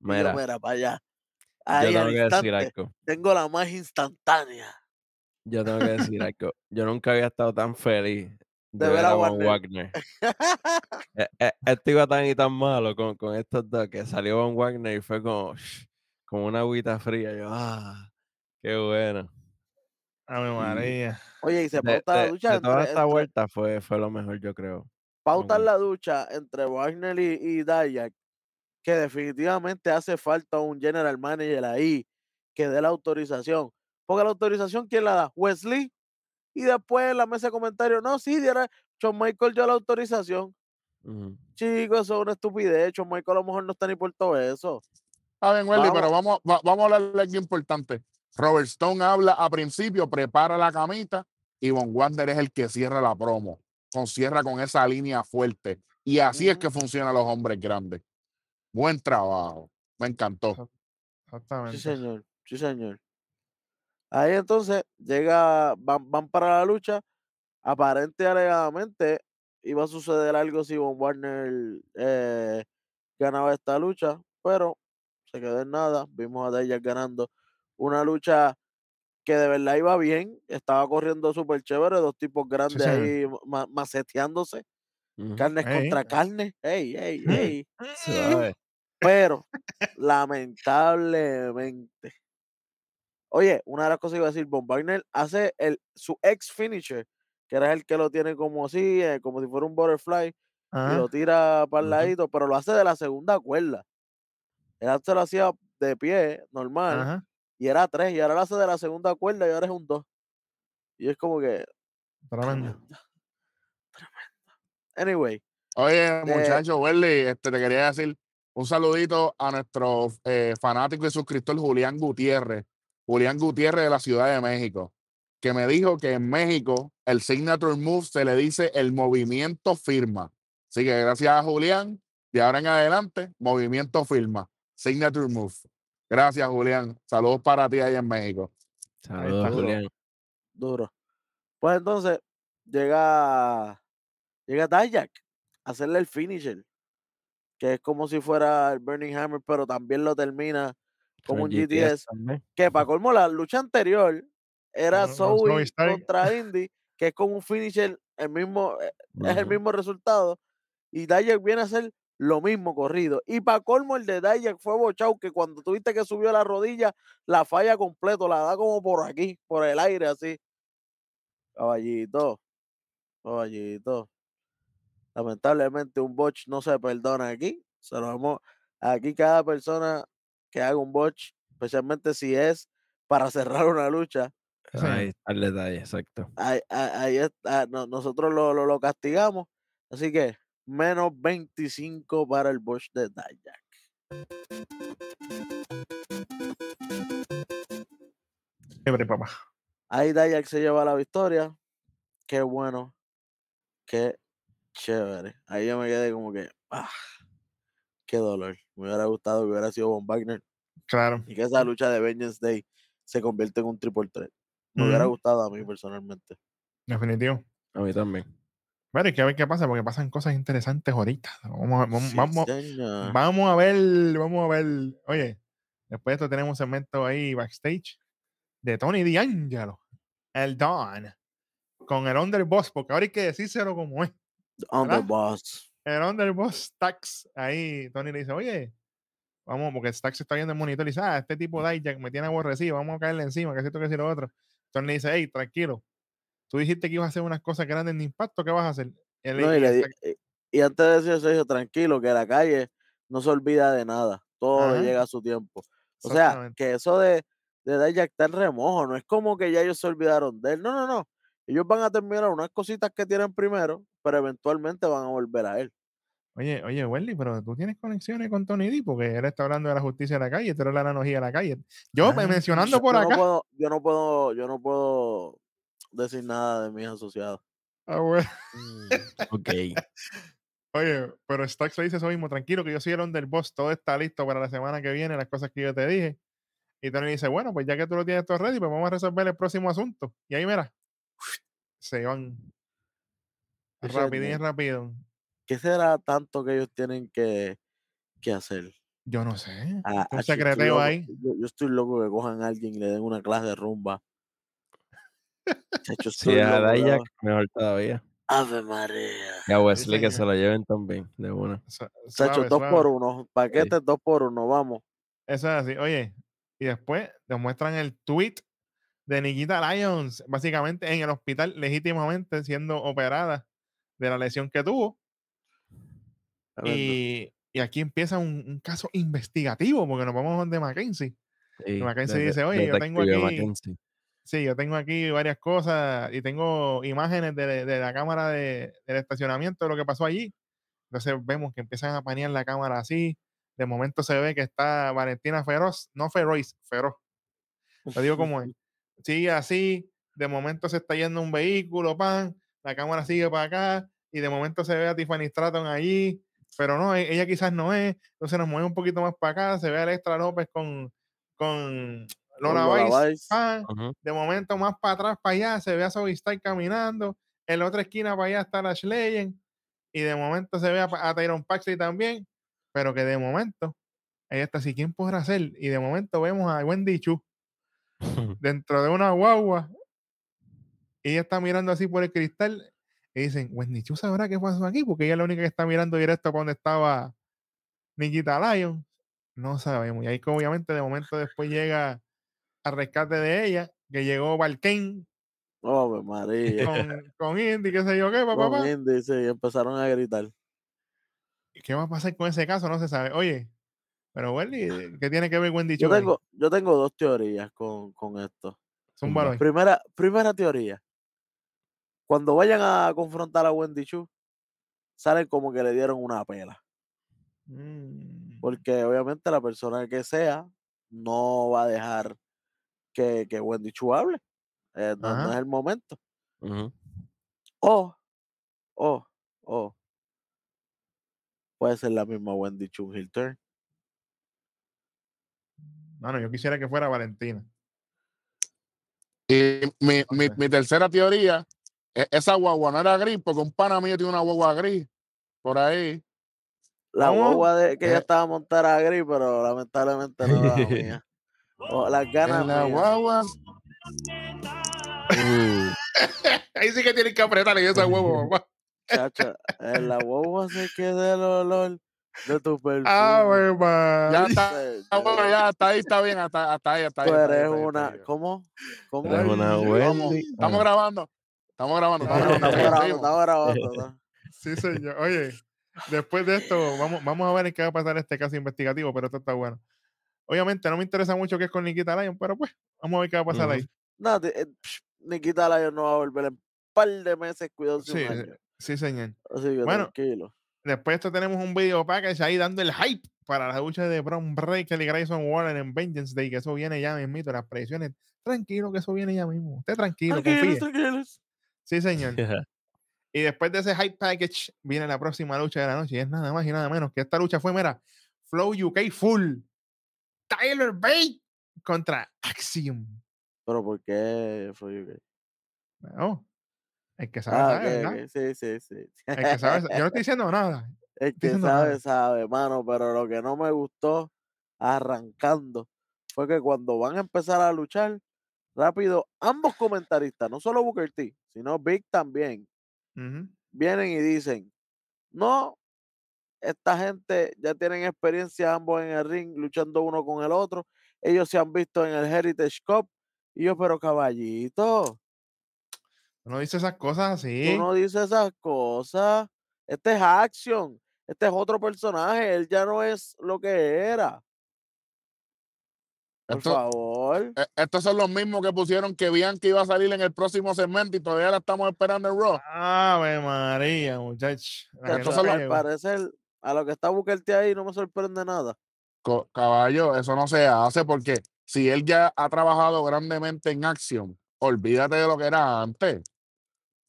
Y yo, mira, mira, para allá. yo Ahí tengo al instante, algo. tengo la más instantánea. Yo tengo que decir algo. Yo nunca había estado tan feliz de, De ver a a Wagner. Wagner. Eh, eh, Este iba tan y tan malo con, con estos dos que salió Von Wagner y fue como, como una agüita fría. Yo, ah, qué bueno. Ave Y María. Oye, y se de, pauta la de- ducha de toda entre, esta entre- vuelta fue, fue lo mejor, yo creo. Wagner. la ducha entre Wagner y, y Dayak, que definitivamente hace falta un general manager ahí que dé la autorización. Porque la autorización, ¿quién la da? Wesley. Y después en la mesa de comentarios, no, sí, diera, Shawn Michael dio la autorización. Chicos, eso es una estupidez. Shawn Michael a lo mejor no está ni por todo eso. Está bien, Welly, pero Vamos. vamos, va- vamos a hablar de algo importante. Robert Stone habla a principio, prepara la camita y Von Wander es el que cierra la promo. Con, cierra con esa línea fuerte. Y así es que funcionan los hombres grandes. Buen trabajo. Me encantó. Exactamente. Sí, señor. Sí, señor. Ahí entonces llega, van, van para la lucha. Aparente y alegadamente iba a suceder algo si Von Warner eh, ganaba esta lucha, pero se quedó en nada. Vimos a Dijak ganando una lucha que de verdad iba bien. Estaba corriendo súper chévere. Dos tipos grandes ahí ma- maceteándose. Carnes Ey. contra carne. Ey, ey, ey. Pero, lamentablemente. Oye, una de las cosas que iba a decir, Von Wagner hace el, su ex finisher, que era el que lo tiene como así, eh, como si fuera un butterfly, y lo tira para el ladito, pero lo hace de la segunda cuerda. Él antes lo hacía de pie, normal, Ajá. y era tres, y ahora lo hace de la segunda cuerda y ahora es un dos. Y es como que. Tremendo. Tremendo. Tremendo. Anyway, Oye, Eh, muchacho, Welly, este, te quería decir un saludito a nuestro eh, fanático y suscriptor Julián Gutiérrez. Julián Gutiérrez de la Ciudad de México, que me dijo que en México el signature move se le dice el movimiento firma. Así que gracias a Julián, de ahora en adelante, movimiento firma, signature move. Gracias, Julián. Saludos para ti ahí en México. Saludos, está. Julián. duro. Pues entonces, llega. Llega Dijak a hacerle el finisher. Que es como si fuera el Burning Hammer, pero también lo termina como un GTS. también. Que para colmo, la lucha anterior era Stark. contra Indy, que es como un finisher, el mismo, eh, es el mismo resultado. Y Dijak viene a hacer lo mismo corrido. Y para colmo, el de Dijak fue bochado, que cuando tuviste que subió la rodilla, la falla completo, la da como por aquí, por el aire, así. Caballito, caballito. Lamentablemente, un botch no se perdona aquí. Se lo vamos, aquí cada persona que haga un botch, especialmente si es para cerrar una lucha, Sí. Ahí está el detalle, exacto. ahí, ahí- ahí está, no- nosotros lo, lo, lo castigamos. Así que menos 25 para el botch de Dijak. Chévere, papá. Ahí Dijak se lleva la victoria. Qué bueno. Qué chévere. Ahí yo me quedé como que, ah, qué dolor. Me hubiera gustado que hubiera sido Von Wagner Claro. y que esa lucha de Vengeance Day se convierte en un triple threat. Me hubiera gustado a mí personalmente. Definitivo. A mí también. Pero hay que ver qué pasa, porque pasan cosas interesantes ahorita. Vamos a, vamos, Sí, vamos, a ver, vamos a ver. Oye, después de esto tenemos un segmento ahí backstage de Tony D'Angelo, el Don, con el Underboss, porque ahora hay que decírselo como es. ¿verdad? boss. El Underboss Stax, ahí Tony le dice, oye, vamos, porque Stax está viendo el monitor y dice, ah, este tipo de Jack me tiene aborrecido, vamos a caerle encima, que es esto, que si lo otro. Tony le dice, hey, tranquilo, tú dijiste que ibas a hacer unas cosas grandes de impacto, ¿qué vas a hacer? Él- No, y, le Stax- y- y antes de decir eso, dijo, tranquilo, que la calle no se olvida de nada. Todo Ajá. llega a su tiempo. O sea, que eso de, de Dijak está en remojo. No es como que ya ellos se olvidaron de él. No, no, no. Ellos van a terminar unas cositas que tienen primero, pero eventualmente van a volver a él. Oye, oye, Welly, pero tú tienes conexiones con Tony D porque él está hablando de la justicia de la calle, tú eres la analogía de la calle. Yo Ah, mencionando yo- por yo acá. No puedo, yo no puedo, yo no puedo decir nada de mis asociados. Ah, bueno. Ok. Oye, pero Stax le dice eso mismo, tranquilo, que yo soy el underboss, todo está listo para la semana que viene, las cosas que yo te dije. Y Tony dice, bueno, pues ya que tú lo tienes todo ready, pues vamos a resolver el próximo asunto. Y ahí, mira, se van rapidín y rápido. ¿Qué será tanto que ellos tienen que, que hacer? Yo no sé. Ah, un secreteo ahí. Yo, yo estoy loco que cojan a alguien y le den una clase de rumba. Chacho, es a loco. mejor todavía. Ave María. Y a Wesley que se lo lleven también, de una. Chacho, dos por uno. Paquetes dos por uno, vamos. Eso es así. Oye, y después nos muestran el tweet de Nikita Lyons, básicamente en el hospital, legítimamente siendo operada de la lesión que tuvo. Y, y aquí empieza un, un caso investigativo, porque nos vamos donde Mackenzie. Sí, Mackenzie de- dice, "Oye, yo tengo aquí-. Sí, yo tengo aquí varias cosas y tengo imágenes de, de la cámara de, del estacionamiento de lo que pasó allí. Entonces vemos que empiezan a panear la cámara así. De momento se ve que está Valentina Feroz, no Feroz, Feroz. Lo digo como es. Sigue así, de momento se está yendo un vehículo, pan, la cámara sigue para acá y de momento se ve a Tiffany Stratton allí, pero no, e- ella quizás no es. Entonces nos mueve un poquito más para acá, se ve a Electra López con, con Lola Vice, Vice. pan, Ujú. de momento más para atrás, para allá, se ve a Zoe Stark caminando. En la otra esquina para allá está Lash Legend. Y de momento se ve a, a Tyron Paxley también. Pero que de momento, ahí está así, ¿quién podrá ser? Y de momento vemos a Wendy Chu dentro de una guagua. Ella está mirando así por el cristal. Y dicen, Wendy Chu sabrá qué pasó aquí, porque ella es la única que está mirando directo para donde estaba Nikita Lyon. No sabemos. Y ahí, obviamente, de momento después llega al rescate de ella, que llegó Valken Ave María. con, con Indy, qué sé yo qué, papá. Con Indy, sí, empezaron a gritar. ¿Qué va a pasar con ese caso? No se sabe. Oye, pero Wendy, ¿qué tiene que ver Wendy Yo Chu ahí? tengo, yo tengo dos teorías con, con esto. Zúmbalo ahí. Primera, primera teoría. Cuando vayan a confrontar a Wendy Chu, salen como que le dieron una pela. Mm, Porque obviamente la persona que sea no va a dejar que, que Wendy Chu hable. Eh, no, es el momento. O, o, o. Puede ser la misma Wendy Chu heel turn. Mano, yo quisiera que fuera Valentina. Y mi, mi, mi tercera teoría, esa guagua no era gris, porque un pana mío tiene una guagua gris por ahí. La ¿Cómo? guagua de que ella Eh. estaba montada a gris, pero lamentablemente no era la mía. O las ganas En la mías. guagua. Uh, Ahí sí que tienen que apretarle esa huevo, papá. Chacha, en la guagua se queda el olor de tu perfume. Ah, wey, man. Ya está, ah, bueno, ya hasta ahí está bien, hasta, hasta ahí, hasta ahí. Tú eres ahí, una. ahí. ¿Cómo? ¿Cómo? eres una Wendy. estamos Ah. grabando. Estamos grabando, estamos Estamos grabando. grabando, seguimos. estamos grabando. Sí, señor. Oye, después de esto, vamos, vamos a ver en qué va a pasar este caso investigativo, pero esto está bueno. Obviamente no me interesa mucho qué es con Nikita Lyon, pero pues, vamos a ver qué va a pasar ahí. No, eh, psh, Nikita Lyon no va a volver en un par de meses, cuidado Sí, sí, señor. Así que Bueno, tranquilo. Después de esto tenemos un video package ahí dando el hype para la lucha de Braun Breaker y Grayson Waller en Vengeance Day, que eso viene ya mismito, las predicciones. Tranquilo, que eso viene ya mismo. Usted tranquilo, Tranquilos, confíe. tranquilos. Sí, señor. Y después de ese hype package viene la próxima lucha de la noche y es nada más y nada menos que esta lucha fue, mira, Flow UK Full. Tyler Bate contra Axiom. Pero ¿por qué fue UK? No, el que sabe, Ah, sabe, ok, ¿verdad? ok, Sí, sí, sí. El que sabe, sa- yo no estoy diciendo nada. El que sabe, nada. sabe, mano, pero lo que no me gustó arrancando fue que cuando van a empezar a luchar, rápido, ambos comentaristas, no solo Booker T, sino Big también, vienen y dicen, no, esta gente ya tienen experiencia ambos en el ring, luchando uno con el otro, ellos se han visto en el Heritage Cup, y yo, pero caballito, No dice esas cosas tú así. no dices esas cosas, este es Action, este es otro personaje, él ya no es lo que era. Por Esto- favor. Eh, Estos son los mismos que pusieron que Bianca iba a salir en el próximo segmento y todavía la estamos esperando en Raw. Ave María, muchachos. Estos no son los- al pego. parecer, a lo que está Booker T ahí no me sorprende nada. Co- Caballo, eso no se hace porque si él ya ha trabajado grandemente en acción, olvídate de lo que era antes.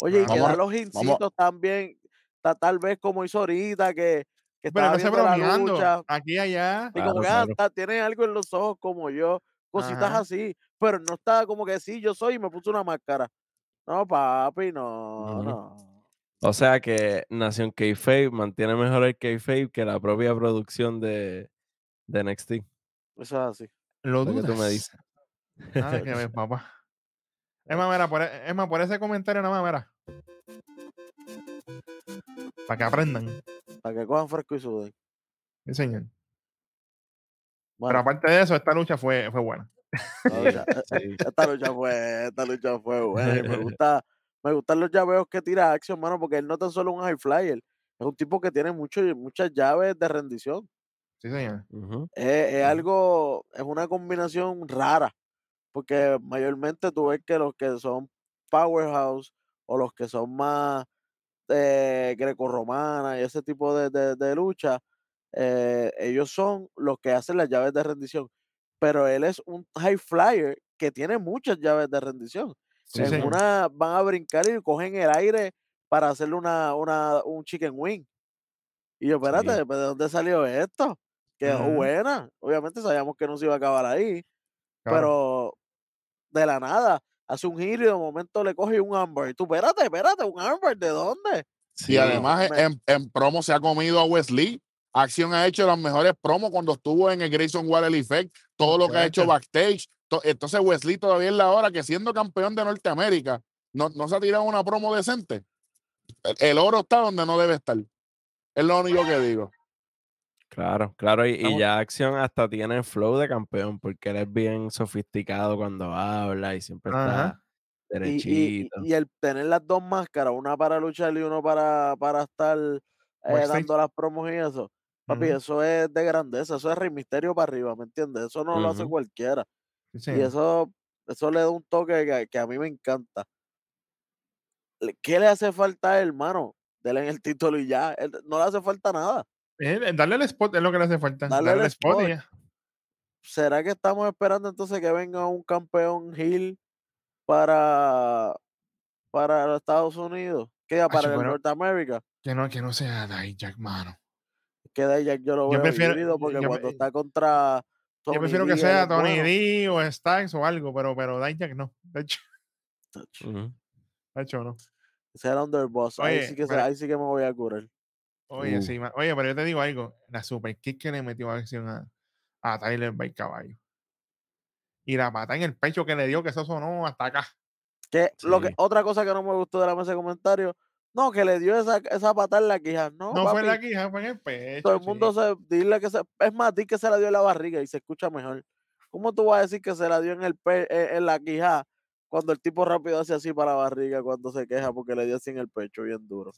Oye, y que da los hincitos también, ta- tal vez como hizo ahorita, que, que Pero estaba no se bromeando. lucha, Aquí y allá. y como Claro, que ah, claro. está- tiene algo en los ojos como yo, cositas Ajá. así, pero no estaba como que sí, yo soy y me puso una máscara. No, papi, no, no. O sea que Nación Kayfabe mantiene mejor el Kayfabe que la propia producción de, de NXT. Eso es así. Lo Lo que tú me dudas. dices. Nada que ver, papá. Es más, mira, por, e- es más, por ese comentario nada más, mira. Para que aprendan. Para que cojan fresco y suden. Sí, señor. Pero aparte de eso, esta lucha fue, fue buena. lucha- e- Sí. esta lucha fue, esta lucha fue buena. y me gusta, me gustan los llaveos que tira Action, mano, porque él no tan solo un high flyer, es un tipo que tiene mucho, muchas llaves de rendición. Sí, señor. Es, es algo, es una combinación rara porque mayormente tú ves que los que son powerhouse o los que son más eh, grecorromana y ese tipo de, de- de lucha, eh, ellos son los que hacen las llaves de rendición. Pero él es un high flyer que tiene muchas llaves de rendición. Sí, en señor. una van a brincar y cogen el aire para hacerle una, una, un chicken wing. Y yo, espérate, ¿pero ¿de dónde salió esto? Quedó Ujú. buena. Obviamente sabíamos que no se iba a acabar ahí, Claro. pero de la nada hace un giro y de momento le coge un ámbar. Y tú, espérate, espérate, un ámbar, ¿de dónde? Y Sí, además me- en, en promo se ha comido a Wesley. Acción ha hecho las mejores promos cuando estuvo en el Grayson Waller Effect, todo lo que ha hecho backstage. To- Entonces Wesley todavía es la hora que siendo campeón de Norteamérica, no, no se ha tirado una promo decente. El, el oro está donde no debe estar. Es lo único que digo. Claro, claro, y, ya Acción hasta tiene flow de campeón, porque él es bien sofisticado cuando habla y siempre está Ajá. Y, y- y- derechito. y el tener las dos máscaras, una para luchar y uno para, para estar eh, dando las promos y eso. Papi, eso es de grandeza, eso es Rey Misterio para arriba, ¿me entiendes? Eso no lo hace cualquiera. Sí, Y eso, eso le da un toque que, que a mí me encanta. ¿Qué le hace falta a él, hermano? Dele en el título y ya. él- no le hace falta nada. Eh, darle el spot es lo que le hace falta. Darle Darle, el spot, y spot. ya. ¿Será que estamos esperando entonces que venga un campeón Hill para, para los Estados Unidos? ¿Queda para el Norteamérica? Que no, que no sea Jack, mano. Que de Jack yo lo Yo veo prefiero- híbrido porque yo cuando está contra Tony Yo prefiero que D, él sea Tony bueno. D o Stacks o algo, pero, pero Dijak no. De hecho, de hecho no. Ese era Underboss. Ahí sí, que pero- ahí sí que me voy a curar. Oye, Uh. sí, oye, pero yo te digo algo. La super kick que le metió acción a, a Tyler Bate Caballo. Y la pata en el pecho que le dio, que eso sonó hasta acá. Que, lo que, otra cosa que no me gustó de la mesa de comentarios, no, que le dio esa, esa patada en la quija. No, No, fue en la quija, fue en el pecho. todo el mundo chico. se, dile que se, es más, di que se la dio en la barriga y se escucha mejor. ¿Cómo tú vas a decir que se la dio en el pe- en, en la quija cuando el tipo rápido hace así para la barriga cuando se queja porque le dio así en el pecho bien duro?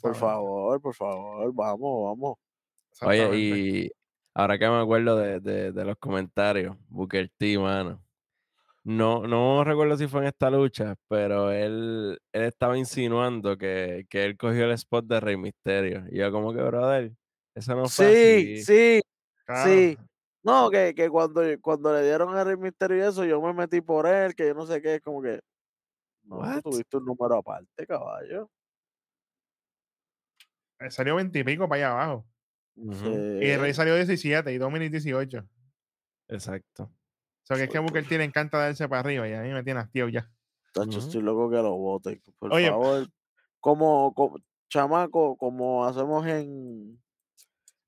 Por favor, por favor, vamos, vamos. Oye, y ahora que me acuerdo de, de- de los comentarios, Booker T, mano. No, no recuerdo si fue en esta lucha, pero él, él estaba insinuando que, que él cogió el spot de Rey Misterio. Y yo como que, brother, eso no fue Sí, así. sí, Claro, sí. No, que, que cuando, cuando le dieron a Rey Misterio y eso, yo me metí por él, que yo no sé qué, es como que. No, What? tuviste un número aparte, caballo. eh, Salió 20 y pico para allá abajo. Y el Rey salió 17 y Dominic 18. Exacto. O sea, que es que Booker T le encanta darse para arriba y a mí me tiene hastiado ya. Tacho, Ujú. estoy loco que lo voten. Por Oye, favor. Como, como, chamaco, como hacemos en.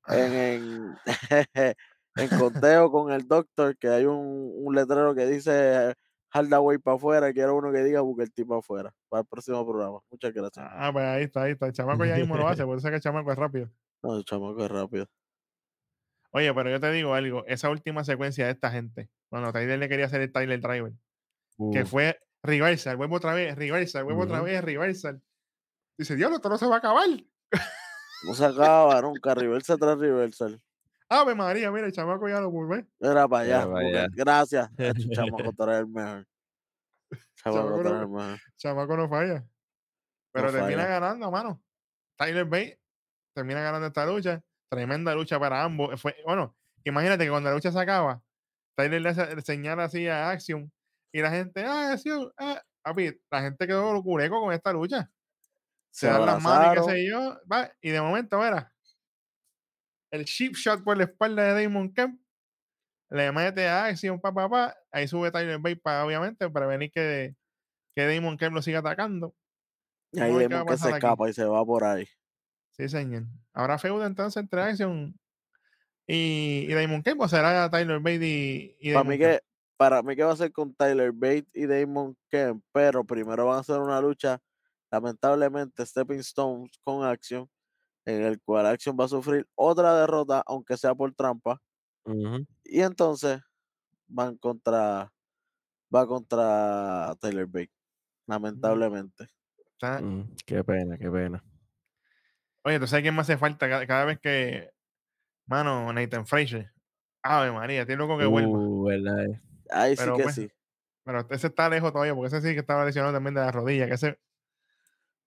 En, en, en conteo con el doctor, que hay un, un letrero que dice Hardaway para afuera, quiero uno que diga Booker T para afuera. Para el próximo programa. Muchas gracias. Ah, pues ahí está, ahí está. El chamaco ya mismo lo hace, por eso es que el chamaco es rápido. No, el chamaco es rápido. Oye, pero yo te digo algo, esa última secuencia de esta gente, cuando Tyler le quería hacer el Tyler Driver, que fue reversal, vuelvo otra vez, reversal, vuelvo otra vez, reversal. Dice, diablo, esto no se va a acabar. No se acaba nunca. Reversal tras reversal. Ave María, mira, el chamaco ya lo volvé. Era para Era allá. para Booker. allá. Gracias. Chamaco, eres el mejor. Chamaco, Chamaco no- el mejor. Chamaco no falla. Pero No termina falla. ganando, mano. Tyler Bate termina ganando esta lucha. Tremenda lucha para ambos. Fue, bueno, imagínate que cuando la lucha se acaba, Tyler le, hace- le señala así a Action y la gente, ah, Action, ah. Papi, la gente quedó locureco con esta lucha. Se, Se dan las manos y qué sé yo. va, y de momento, mira, el chip shot por la espalda de Damon Kemp. Le mete a Action, pa, pa, pa. Ahí sube Tyler Bate, para, obviamente, para venir que, que Damon Kemp lo siga atacando. Y ahí a que se aquí. escapa y se va por ahí. Sí, señor. Ahora feudo entonces entre Action y, y Damon Kemp, o será Tyler Bate y, y Para Damon mí, Kemp? que, para mí que va a ser con Tyler Bate y Damon Kemp, pero primero van a hacer una lucha, lamentablemente, Stepping Stones con Action, en el cual Action va a sufrir otra derrota, aunque sea por trampa, y entonces van contra, va contra Tyler Bate, lamentablemente. Está- Mm, qué pena, qué pena. Oye, ¿tú sabes quién me hace falta cada, cada vez que. Mano, Nathan Fraser. Ave María, estoy loco que vuelva. Uh, verdad. Ahí sí Pero que pues, sí. Pero ese está lejos todavía, porque ese sí que estaba lesionado también de la rodilla, que ese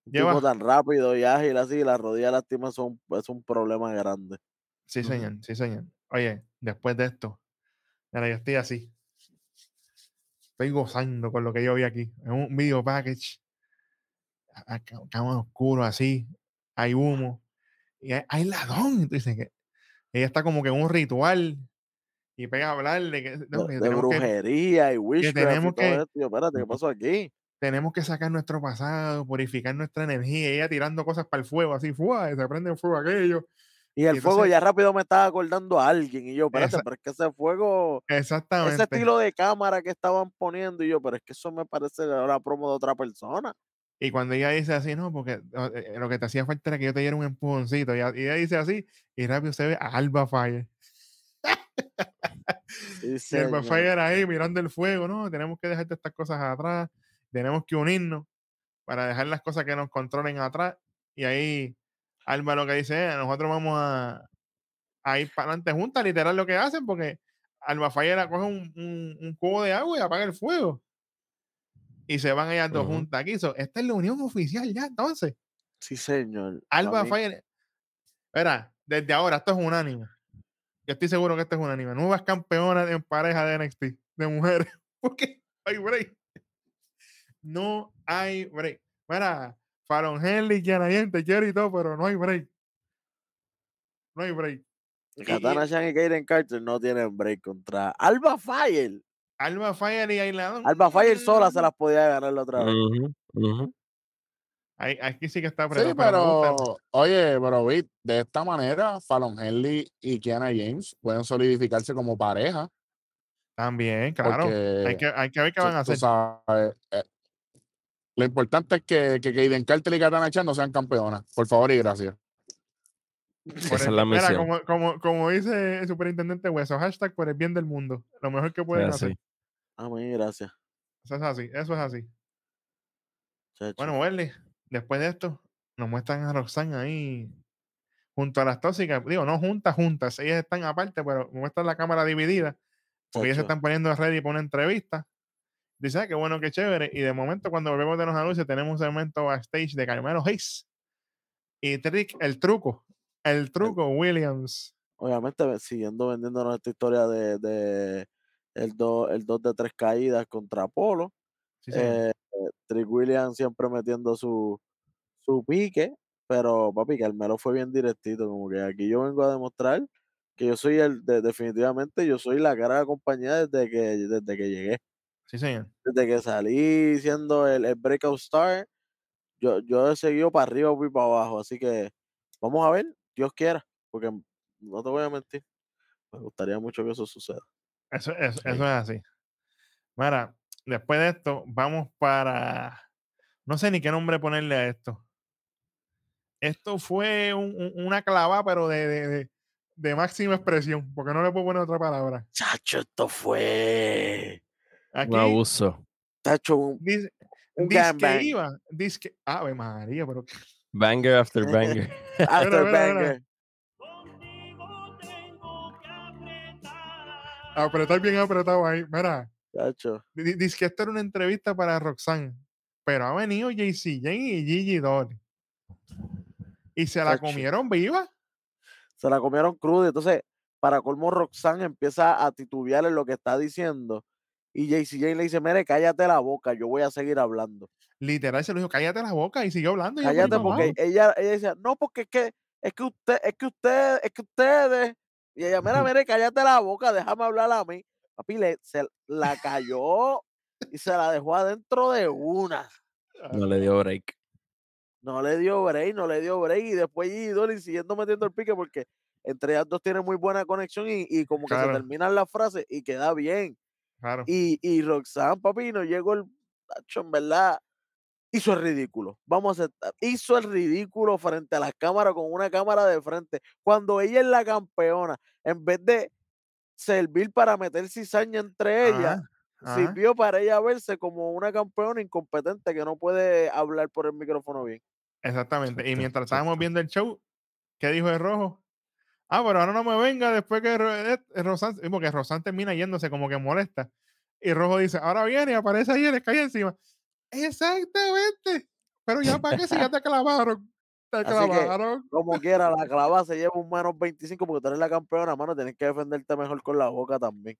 Un Lleva- tipo tan rápido y ágil así, las rodillas lástimas son es un problema grande. Sí, señor, sí, señor. Oye, después de esto, mira, yo estoy así. Estoy gozando con lo que yo vi aquí. Es un video package. Cama oscuro así. Hay humo. Y hay, hay ladrón. Que ella está como que en un ritual. Y pega a. Que, no, de, que de que, brujería y witchcraft y tenemos todo que- esto. Y yo, espérate, ¿qué pasó aquí? Tenemos que sacar nuestro pasado, purificar nuestra energía. Ella tirando cosas para el fuego, así, ¡fua! y se prende el fuego aquello. Y el Y fuego ya rápido me estaba acordando a alguien. Y yo, espérate, pero es que ese fuego, Exactamente. ese estilo de cámara que estaban poniendo. Y yo, pero es que eso me parece la promo de otra persona. Y cuando ella dice así, no, porque o- eh, lo que te hacía falta era que yo te diera un empujoncito. Y, ella dice así, y rápido se ve a Alba Fire. Sí, Y Alba. Fire ahí mirando el fuego, no, tenemos que dejar estas cosas atrás, tenemos que unirnos para dejar las cosas que nos controlen atrás. Y ahí Alba lo que dice es, nosotros vamos a, a ir para adelante juntas, literal lo que hacen, porque Alba Fire coge un, un- un cubo de agua y apaga el fuego. Y se van ellas dos juntas aquí. So, esta es la unión oficial ya, entonces. Sí, señor. Alba mí- Fire. Verá, desde ahora esto es unánime. Yo estoy seguro que esto es unánime. Nuevas campeonas en pareja de NXT, de mujeres. Porque hay break. No hay break. Mira, Fallon Henley, Kiana Yen, te quiero y todo, pero no hay break. No hay break. Katana Shan y Kaden Carter no tienen break contra Alba Fire. Alba Fire y Ailadón. Alba Fire sola se las podía ganar la otra vez. Ahí- Aquí sí que está Sí, apretado, pero gusta. pero, oye, pero Vic, de esta manera, Fallon Henley y Kiana James pueden solidificarse como pareja. También, claro. Hay que, hay que ver qué van a hacer. sabes, eh, lo importante es que, que Kaden Carter y Katana Chan no sean campeonas. Por favor y gracias. Por Esa el- es la mira, misión. como, como, como dice el superintendente Hueso, hashtag por el bien del mundo. Lo mejor que pueden así. hacer. A mí, gracias. Eso es así, eso es así. chacho. Bueno, Welly, después de esto, nos muestran a Roxanne ahí junto a las tóxicas. Digo, no juntas, juntas. Ellas están aparte, pero muestran la cámara dividida. Porque ellas se están poniendo ready para una entrevista. Dice, ah, qué bueno, qué chévere. Y de momento, cuando volvemos de los anuncios, tenemos un segmento backstage de Carmelo Hayes. Y Trick, el truco. El truco, Williams. Obviamente, siguiendo vendiéndonos esta historia de, de el 2 el dos de tres caídas contra. Sí. Eh, eh, Trick Williams siempre metiendo su, su pique, pero papi, Carmelo fue bien directito, como que aquí yo vengo a demostrar que yo soy el, de- definitivamente yo soy la cara de la compañía desde que, desde que llegué, sí, señor. desde que salí siendo el, el breakout star, yo, yo he seguido para arriba y para abajo, así que vamos a ver, Dios quiera, porque no te voy a mentir, me gustaría mucho que eso suceda. Eso, eso, Sí. eso es así. Mira, después de esto, vamos para. No sé ni qué nombre ponerle a esto. Esto fue un- un- una clavada, pero de, de- de- de máxima expresión, porque no le puedo poner otra palabra. Chacho, esto fue, Aquí Un abuso. Chacho, un, dice, un dice que gangbang. iba, dice que. Ave María, pero. Banger after banger. after mira, mira. banger. Contigo tengo que apretar. Apretar bien apretado ahí. Mira, Chacho. di- dice que esto era una entrevista para Roxanne, pero ha venido JC Jane y Gigi Dolly. Y se la comieron viva. se la comieron cruda. Entonces, para colmo, Roxanne empieza a titubear en lo que está diciendo. Y JCJ le dice, mire, cállate la boca, yo voy a seguir hablando. Literal se lo dijo, cállate la boca y siguió hablando. y ahí Cállate porque ella, ella decía, no, porque es que, es que usted, es que usted, es que ustedes. Y ella, mira, mire, cállate la boca, déjame hablar a mí. Papi, le, se la cayó y se la dejó adentro de una. No le dio break. No le dio break, no le dio break. Y después Gigi Dolin siguiendo metiendo el pique porque entre ellas dos tienen muy buena conexión y, y como que Claro. se terminan las frases y queda bien. Claro. Y, y Roxanne, papi, no llegó el tacho, en verdad. Hizo el ridículo. Vamos a aceptar. Hizo el ridículo frente a las cámaras con una cámara de frente. Cuando ella es la campeona, en vez de servir para meter cizaña entre ellas, Ajá, ajá. sirvió para ella verse como una campeona incompetente que no puede hablar por el micrófono bien. Exactamente. Y mientras estábamos viendo el show, ¿qué dijo el rojo? Ah, pero ahora no me venga después que Ro- eh, Rosan, sí, porque Rosan termina yéndose como que molesta. Y Rojo dice, ahora viene y aparece ahí y le cae encima. Exactamente. Pero ya para qué si ya te clavaron. Te Así que, clavaron. Como quiera, la clavada se lleva un menos 25 porque tú eres la campeona, mano. Tienes que defenderte mejor con la boca también.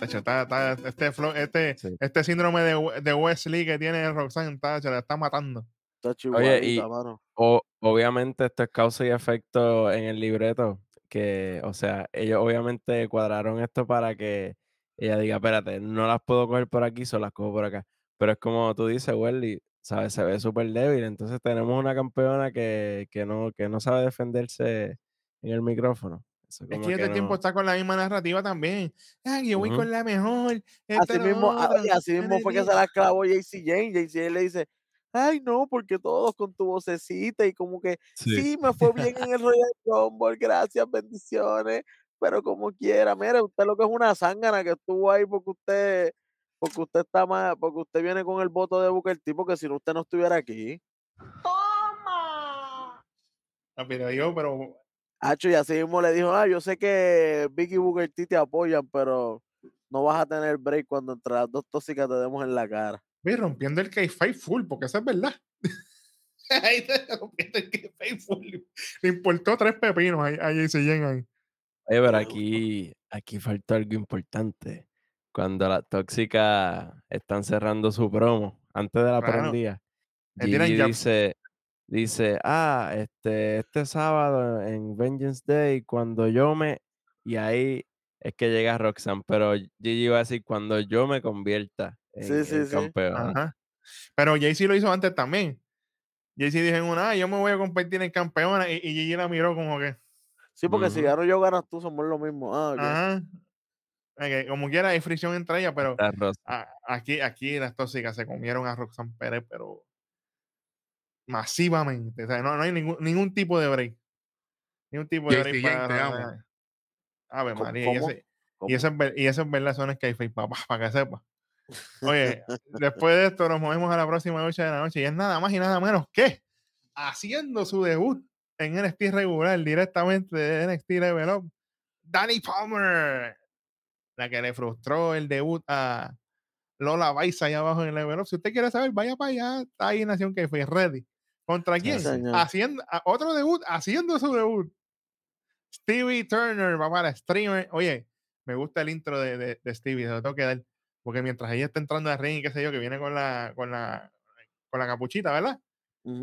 Está- está- este, flow- este, Sí. este síndrome de, We- de Wesley que tiene Roxanne está, se la está matando. Tacho, Oye, y- mano. O, obviamente esto es causa y efecto en el libreto, que, o sea, ellos obviamente cuadraron esto para que ella diga, espérate, no las puedo coger por aquí, solo las cojo por acá. Pero es como tú dices, Welly, ¿sabes? Se ve súper débil, entonces tenemos una campeona que, que no, que no sabe defenderse en el micrófono. Eso Es que este tiempo no- está con la misma narrativa también. Ay, yo voy Ujú. con la mejor. Así mismo, así mismo fue que se la clavó JC Jane. JC Jane le dice, ay no, porque todos con tu vocecita y como que Sí. sí, me fue bien en el Royal Rumble, gracias, bendiciones, pero como quiera, mire, usted lo que es una zángana que estuvo ahí porque usted, porque usted está más, porque usted viene con el voto de Booker T, porque si no usted no estuviera aquí. Ah, pero yo, pero Hacho, y así mismo le dijo, ah, yo sé que Vicky y Booker T te apoyan, pero no vas a tener break cuando entre las dos tóxicas te demos en la cara. Ve rompiendo el kayfabe full, porque eso es verdad. Ahí está rompiendo el kayfabe full. Le importó tres pepinos ahí, a JC ahí. Oye, pero aquí, aquí falta algo importante. Cuando las tóxicas están cerrando su promo, antes de la Claro. prendida, Gigi dice, dice, ah, este, este sábado en Vengeance Day, cuando yo me... Y ahí es que llega Roxanne, pero Gigi va a decir, cuando yo me convierta en, Sí, sí, en sí. campeona. Ajá. Pero Jay-Z lo hizo antes también. Jay-Z dijo en una, "Ah, yo me voy a competir en campeona. Y, y Gigi la miró como que, Sí, porque si gano yo, ganas tú, somos lo mismo. Ah, ok. ajá. Como quiera, hay fricción entre ellas, pero a- aquí, aquí las tóxicas se comieron a Roxanne Pérez, pero masivamente. O sea, no, no hay ningún, ningún tipo de break. Ningún tipo de break para Ave ¿Cómo- María, y ese, y eso es, ver- y eso es verdad, es que papá, para que sepa. Oye, después de esto nos movemos a la próxima noche de la noche y es nada más y nada menos que haciendo su debut en NXT regular directamente de NXT Level Up, Danny Palmer, la que le frustró el debut a Lola Baiza ahí abajo en el Level Up. Si usted quiere saber, vaya para allá, está ahí Nación que fue ready. ¿Contra quién? Haciendo, a- otro debut, haciendo su debut. Stevie Turner va para streamer. Oye, me gusta el intro de, de, de Stevie, se lo tengo que dar. Porque mientras ella está entrando al ring y qué sé yo, que viene con la, con la, con la capuchita, ¿verdad?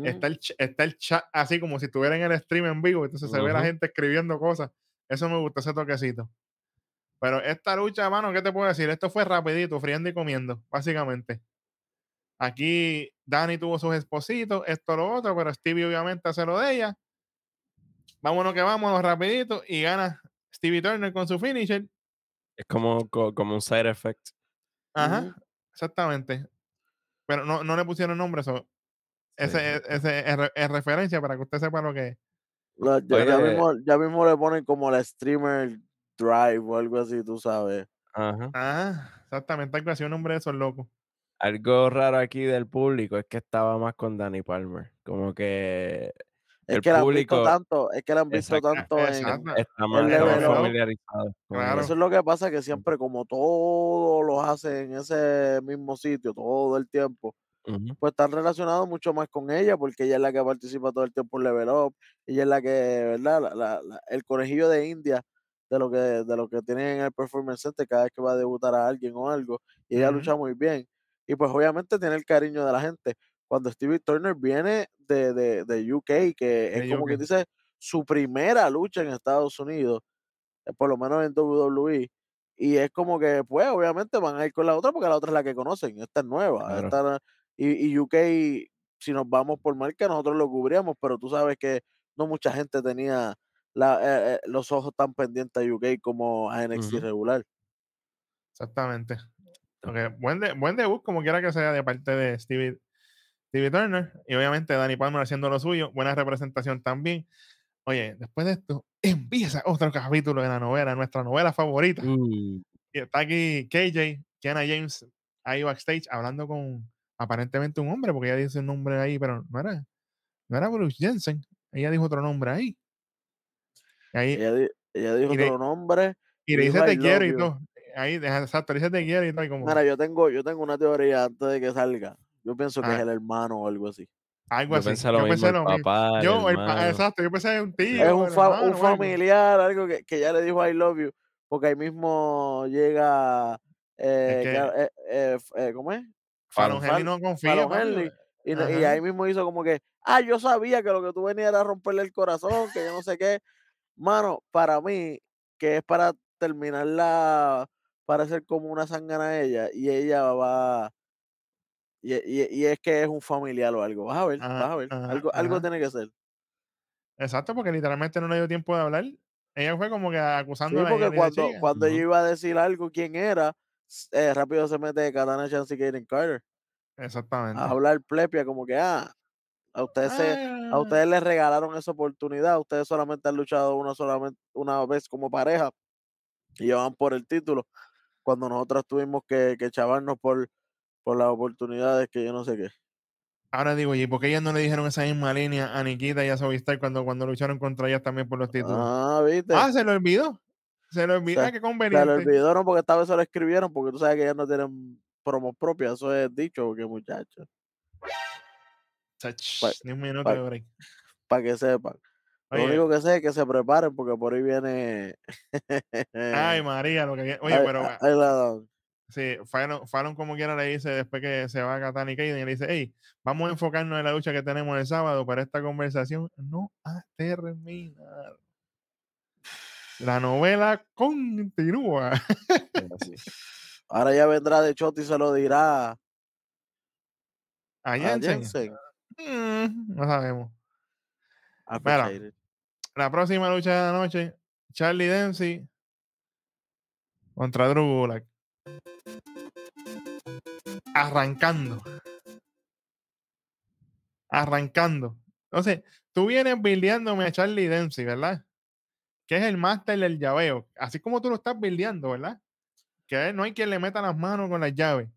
Está, el, está el chat así como si estuviera en el stream en vivo. Entonces se ve la gente escribiendo cosas. Eso me gusta, ese toquecito. Pero esta lucha, mano, ¿qué te puedo decir? Esto fue rapidito, friendo y comiendo, básicamente. Aquí Dani tuvo sus espositos, esto lo otro, pero Stevie obviamente hace lo de ella. Vámonos que vámonos rapidito y gana Stevie Turner con su finisher. Es como, co- como un side effect. Ajá, Ujú. exactamente. Pero no, no le pusieron nombre, eso. Ese, Sí. es- ese es, re- es referencia para que usted sepa lo que es. La- ya, ya Oye. mismo, ya mismo le ponen como la streamer drive o algo así, tú sabes. Ajá. Ah, exactamente, algo así, un nombre de esos locos. Algo raro aquí del público es que estaba más con Danny Palmer. Como que Es El que la han visto tanto, es que la han visto Exacto, tanto en, exacto. está más, El está más level up. familiarizado. con Claro. Eso es lo que pasa, que siempre como todos los hacen en ese mismo sitio todo el tiempo, pues están relacionados mucho más con ella, porque ella es la que participa todo el tiempo en Level Up, ella es la que, ¿verdad? La- la- la- el conejillo de India de lo que de lo que tienen en el Performance Center cada vez que va a debutar a alguien o algo, y ella lucha muy bien. Y pues obviamente tiene el cariño de la gente. Cuando Stevie Turner viene de, de, de UK, que es De como que dice su primera lucha en Estados Unidos, eh, por lo menos en WWE. Y es como que, pues, obviamente van a ir con la otra porque la otra es la que conocen. Esta es nueva. Claro. esta- y, y UK, si nos vamos por marca, nosotros lo cubríamos, pero tú sabes que no mucha gente tenía la, eh, eh, los ojos tan pendientes a UK como a NXT Ujú. regular. Exactamente. Ok, Buen, de- buen debut, como quiera que sea, de parte de Stevie, Stevie Turner. Y obviamente Danny Palmer haciendo lo suyo. Buena representación también. Oye, después de esto, empieza otro capítulo de la novela, nuestra novela favorita. Mm, Y está aquí KJ, Kiana James, ahí backstage, hablando con aparentemente un hombre, porque ella dice un nombre ahí, pero no era, no era Bruce Jensen. Ella dijo otro nombre ahí. Ahí, Ella, di- ella dijo otro nombre y le dice "I te quiero y you". todo. Ahí, exacto, le dice te quiero y todo. Y como, Mira, yo tengo, yo tengo una teoría antes de que salga. Yo pienso que Ah. es el hermano o algo así. algo Yo así. pensé lo yo pensé lo mismo. papá, Yo, el exacto, yo pensé en un tío. es un, fa- hermano, familiar, algo que, que ya le dijo I love you. Porque ahí mismo llega. Eh, que- eh, eh, eh, ¿Cómo es? Fallon Fal- Henley no confía. Henley, Y, y ahí mismo hizo como que, ah, yo sabía que lo que tú venías era romperle el corazón, que yo no sé qué. Mano, para mí, que es para terminarla, para ser como una sangana a ella, y ella va. Y, y- y es que es un familiar o algo. Vas a ver, Ajá, vas a ver. ajá, algo, algo tiene que ser. Exacto, porque literalmente no le dio tiempo de hablar. Ella fue como que Sí, acusándola. y porque cuando, cuando Ujú. iba a decir algo, quién era, eh, rápido se mete Katana Chance y Kaden Carter Exactamente. a hablar plepia, como que, ah, a ustedes se, a Ah, ustedes les regalaron esa oportunidad, ustedes solamente han luchado una solamente una vez como pareja y llevan por el título, cuando nosotros tuvimos que, que chavarnos por, por las oportunidades que yo no sé qué. Ahora digo, ¿y por qué ellas no le dijeron esa misma línea a Nikita y a Sovistar cuando, cuando lucharon contra ellas también por los títulos? Ah, viste. Ah, se lo olvidó. Se lo olvidó. Se- Ah, qué Se lo conveniente. olvidó, no, porque esta vez se lo escribieron, porque tú sabes que ellas no tienen promos propias, eso es dicho, porque muchachos, Chach, Pa- ni un minuto pa- de break. para que sepan. Lo único que sé es que se preparen, porque por ahí viene. ay, María, lo que viene. Oye, pero ahí la. Sí, Fallon, Fallon como quiera le dice después que se va a Katana y Kaden, le dice, hey, vamos a enfocarnos en la lucha que tenemos el sábado para esta conversación no ha terminado. La novela continúa. Ahora ya vendrá de Choti y se lo dirá A a Jensen. Mm, no sabemos. Appreciate it. La próxima lucha de la noche, Charlie Dempsey contra Drew Gulak. Arrancando. Arrancando. Entonces, tú vienes bildeándome a Charlie Dempsey, ¿verdad? Que es el máster del llaveo. Así como tú lo estás bildeando, ¿verdad? Que no hay quien le meta las manos con las llaves.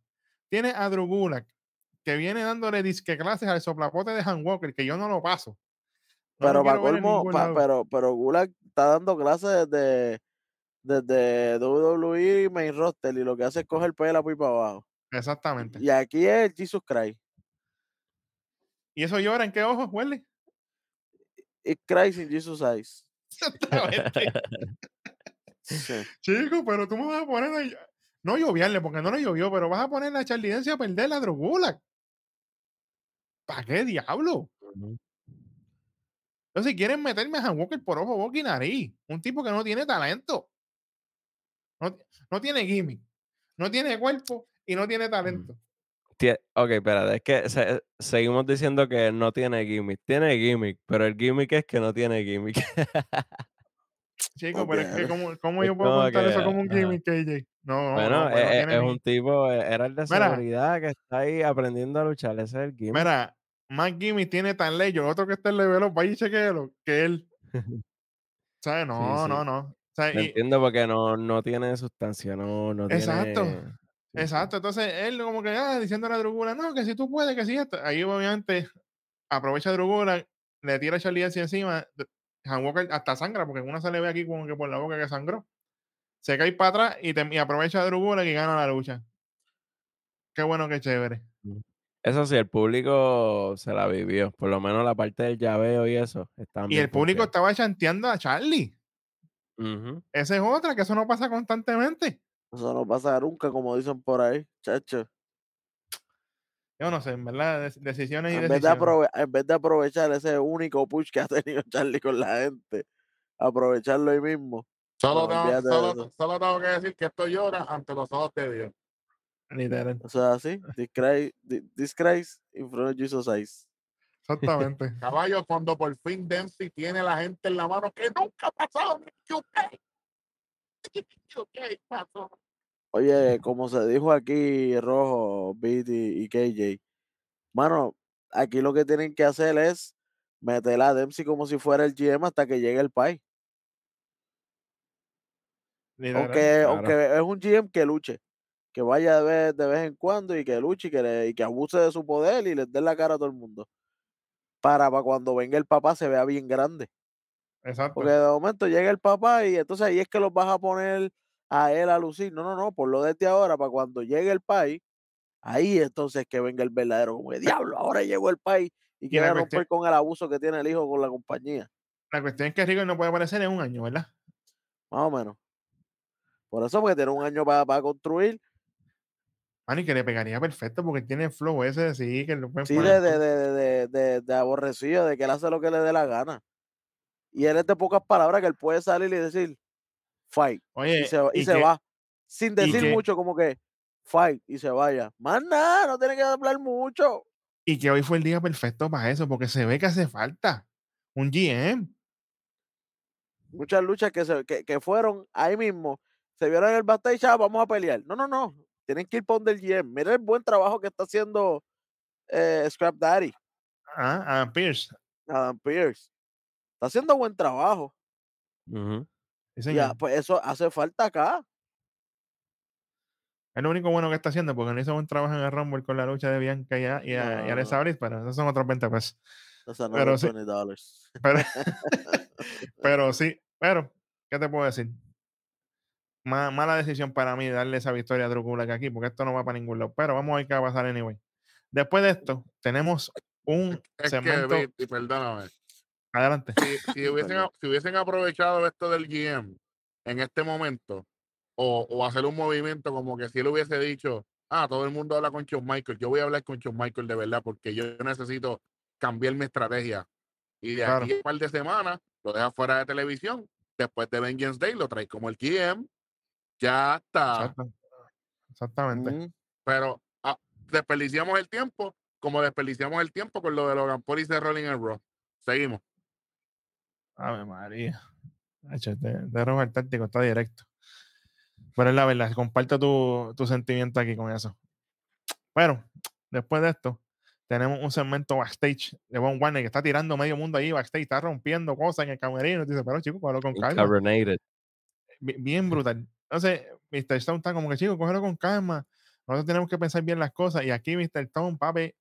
Tienes a Drew Gulak, que viene dándole disque clases al soplapote de Han Walker, que yo no lo paso. No pero para colmo, pa- pero, pero Gulak está dando clases desde, desde WWE y Main Roster y lo que hace es coger pela por ahí para abajo. Exactamente. Y aquí es el Jesus Christ. ¿Y eso llora en qué ojos, Welly? It's Christ in Jesus eyes. Exactamente. Sí. Chico, pero tú me vas a poner ahí. No lloviarle, porque no le llovió, pero vas a poner a Charlie Dempsey a perder la drogula. ¿Para qué diablo? Ujú. Entonces, si quieren meterme a Han Walker por ojo, boca y nariz. Un tipo que no tiene talento. No, no tiene gimmick. No tiene cuerpo y no tiene talento. Tie- ok, espérate, es que se- seguimos diciendo que no tiene gimmick. Tiene gimmick, pero el gimmick es que no tiene gimmick. Chico, pero es que. ¿cómo, cómo yo puedo contar eso como un gimmick, KJ? No, no, bueno, no, no es, tiene es un tipo, eh, era el de seguridad que está ahí aprendiendo a luchar. Ese es el gimmick. Mira, más gimmick tiene tan ley, otro que está en level up, vaya y chequéelo, que él. ¿Sabes? No, sí. no, no. O sea, entiendo porque no, no tiene sustancia, no, no Exacto. tiene... sí. Exacto, entonces él como que ah, diciendo a la Drugula, no, que si tú puedes, que si esto. Ahí obviamente aprovecha a Drugula, le tira a Charlie Dempsey encima, Han Walker hasta sangra, porque una se le ve aquí como que por la boca que sangró. Se cae para atrás y, te- y aprovecha a Drugula y gana la lucha. Qué bueno, qué chévere. Eso sí, el público se la vivió. Por lo menos la parte del llaveo y eso. Y el público estaba chanteando a Charlie. Esa es otra, que eso no pasa constantemente. Eso no pasa nunca, como dicen por ahí, chacho. Yo no sé, en verdad, decisiones y En vez, de decisiones. aprove- en vez de aprovechar ese único push que ha tenido Charlie con la gente, aprovecharlo ahí mismo. Solo, tengo, solo, tengo que decir que esto llora ante los ojos de Dios. Literal. O sea, así, disgrace, di- disgrace in front of Jesus eyes. Exactamente. Caballo, cuando por fin Dempsey tiene la gente en la mano que nunca ha pasado en UK. UK pasó. Oye, como se dijo aquí, Rojo, Beat y, KJ, mano, aquí lo que tienen que hacer es meter a Dempsey como si fuera el GM hasta que llegue el país. Aunque, aunque es un GM que luche, que vaya de vez, de vez en cuando y que luche y que, le- y que abuse de su poder y les dé la cara a todo el mundo. Para, para cuando venga el papá se vea bien grande. Exacto. Porque de momento llega el papá y entonces ahí es que los vas a poner a él a lucir. No, no, no, por lo desde ahora, para cuando llegue el país, ahí entonces que venga el verdadero, como que diablo, ahora llegó el país y quiere romper cuestión- con el abuso que tiene el hijo con la compañía, La cuestión es que Rico no puede aparecer en un año, ¿verdad? más o menos. Por eso, porque tiene un año para, para construir, Mano, y que le pegaría perfecto porque tiene el flow ese de sí, que lo pueden sí, de, de, de- de aborrecido, de que él hace lo que le dé la gana. Y él es de pocas palabras que él puede salir y decir, fight. Oye, y se, va- y y se que- va. Sin decir que- mucho, como que fight y se vaya. Más nada, no tiene que hablar mucho. Y que hoy fue el día perfecto para eso, porque se ve que hace falta un GM. Muchas luchas que, se, que, que fueron ahí mismo. Se vieron en el backstage, "Ah, vamos a pelear. No, no, no. Tienen que ir por donde el GM. Mira el buen trabajo que está haciendo eh, Scrap Daddy, Ah, a Pierce. Adam Pierce. Está haciendo buen trabajo. Ujú. Sí, Y señor. pues eso hace falta acá. Es lo único bueno que está haciendo, porque no hizo buen trabajo en el Rumble con la lucha de Bianca y, a- y, a- y No, Alexa no. Bliss, pero esos son otros 20 pesos. That's another Pero sí. $20. Pero, pero sí, pero, ¿qué te puedo decir? Ma- mala decisión para mí darle esa victoria a Drew Gulak aquí, porque esto no va para ningún lado. Pero vamos a ver qué va a pasar anyway. Después de esto, tenemos un Es segmento. que, perdóname, Adelante. si, si hubiesen, si hubiesen aprovechado esto del GM en este momento, o, o hacer un movimiento como que si él hubiese dicho, ah, todo el mundo habla con Shawn Michael, yo voy a hablar con Shawn Michael de verdad, porque yo necesito cambiar mi estrategia. Y de Claro. aquí a un par de semanas lo deja fuera de televisión. Después de Vengeance Day lo trae como el GM. Ya está. Exactamente. Mm, Pero ah, desperdiciamos el tiempo, como desperdiciamos el tiempo con lo de Logan Paul y Seth Rollins en Raw. Seguimos. Ave María. De, de Robert Táctico está directo. Pero es la verdad, comparto tu, tu sentimiento aquí con eso. Bueno, después de esto, tenemos un segmento backstage de Von Warner que está tirando medio mundo ahí backstage, está rompiendo cosas en el camerino. y Dice, pero chico, cógelo con calma. Bien brutal. Entonces, Mr. Stone está como que, chico, cógelo con calma. Nosotros tenemos que pensar bien las cosas. Y aquí Mr. Stone, papi,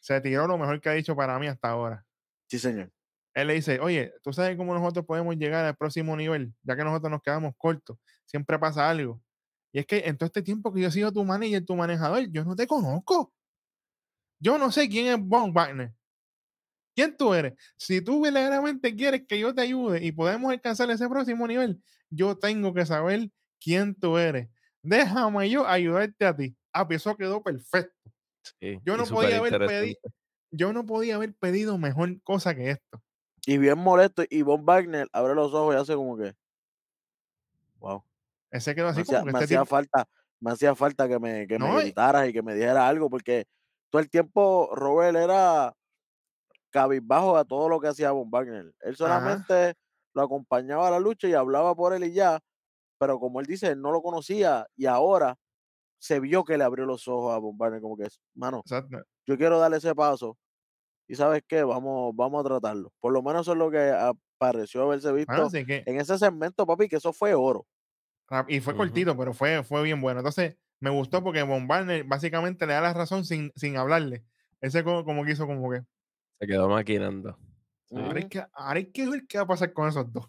se tiró lo mejor que ha dicho para mí hasta ahora sí, señor. Él le dice, oye, ¿tú sabes cómo nosotros podemos llegar al próximo nivel? Ya que nosotros nos quedamos cortos, siempre pasa algo. Y es que en todo este tiempo que yo he sido tu manager, tu manejador, yo no te conozco. Yo no sé quién es Von Wagner. ¿Quién tú eres? Si tú verdaderamente quieres que yo te ayude y podemos alcanzar ese próximo nivel, yo tengo que saber quién tú eres. Déjame yo ayudarte a ti. Ah, pues eso quedó perfecto. Sí, Yo y no podía haber superinteresante. pedido, yo no podía haber pedido mejor cosa que esto. Y bien molesto. Y Von Wagner abre los ojos y hace como que. Wow. Ese quedó Me así hacía, como que me este hacía tipo- falta, me hacía falta que me, que me No, gritaras y que me dijera algo, porque todo el tiempo Robert era cabizbajo a todo lo que hacía Von Wagner. Él solamente lo acompañaba a la lucha y hablaba por él y ya, pero como él dice, él no lo conocía y ahora se vio que le abrió los ojos a Von Wagner, como que, mano, Exacto. yo quiero darle ese paso y sabes qué, vamos, vamos a tratarlo. Por lo menos eso es lo que ah, pareció haberse visto Bueno, así que, en ese segmento, papi, que eso fue oro. rap- y fue cortito, pero fue, fue bien bueno. Entonces, me gustó porque Von Barner básicamente le da la razón sin, sin hablarle. Ese como, como que hizo como que, Se quedó maquinando. Sí. ahora hay que, ahora hay que ver qué va a pasar con esos dos.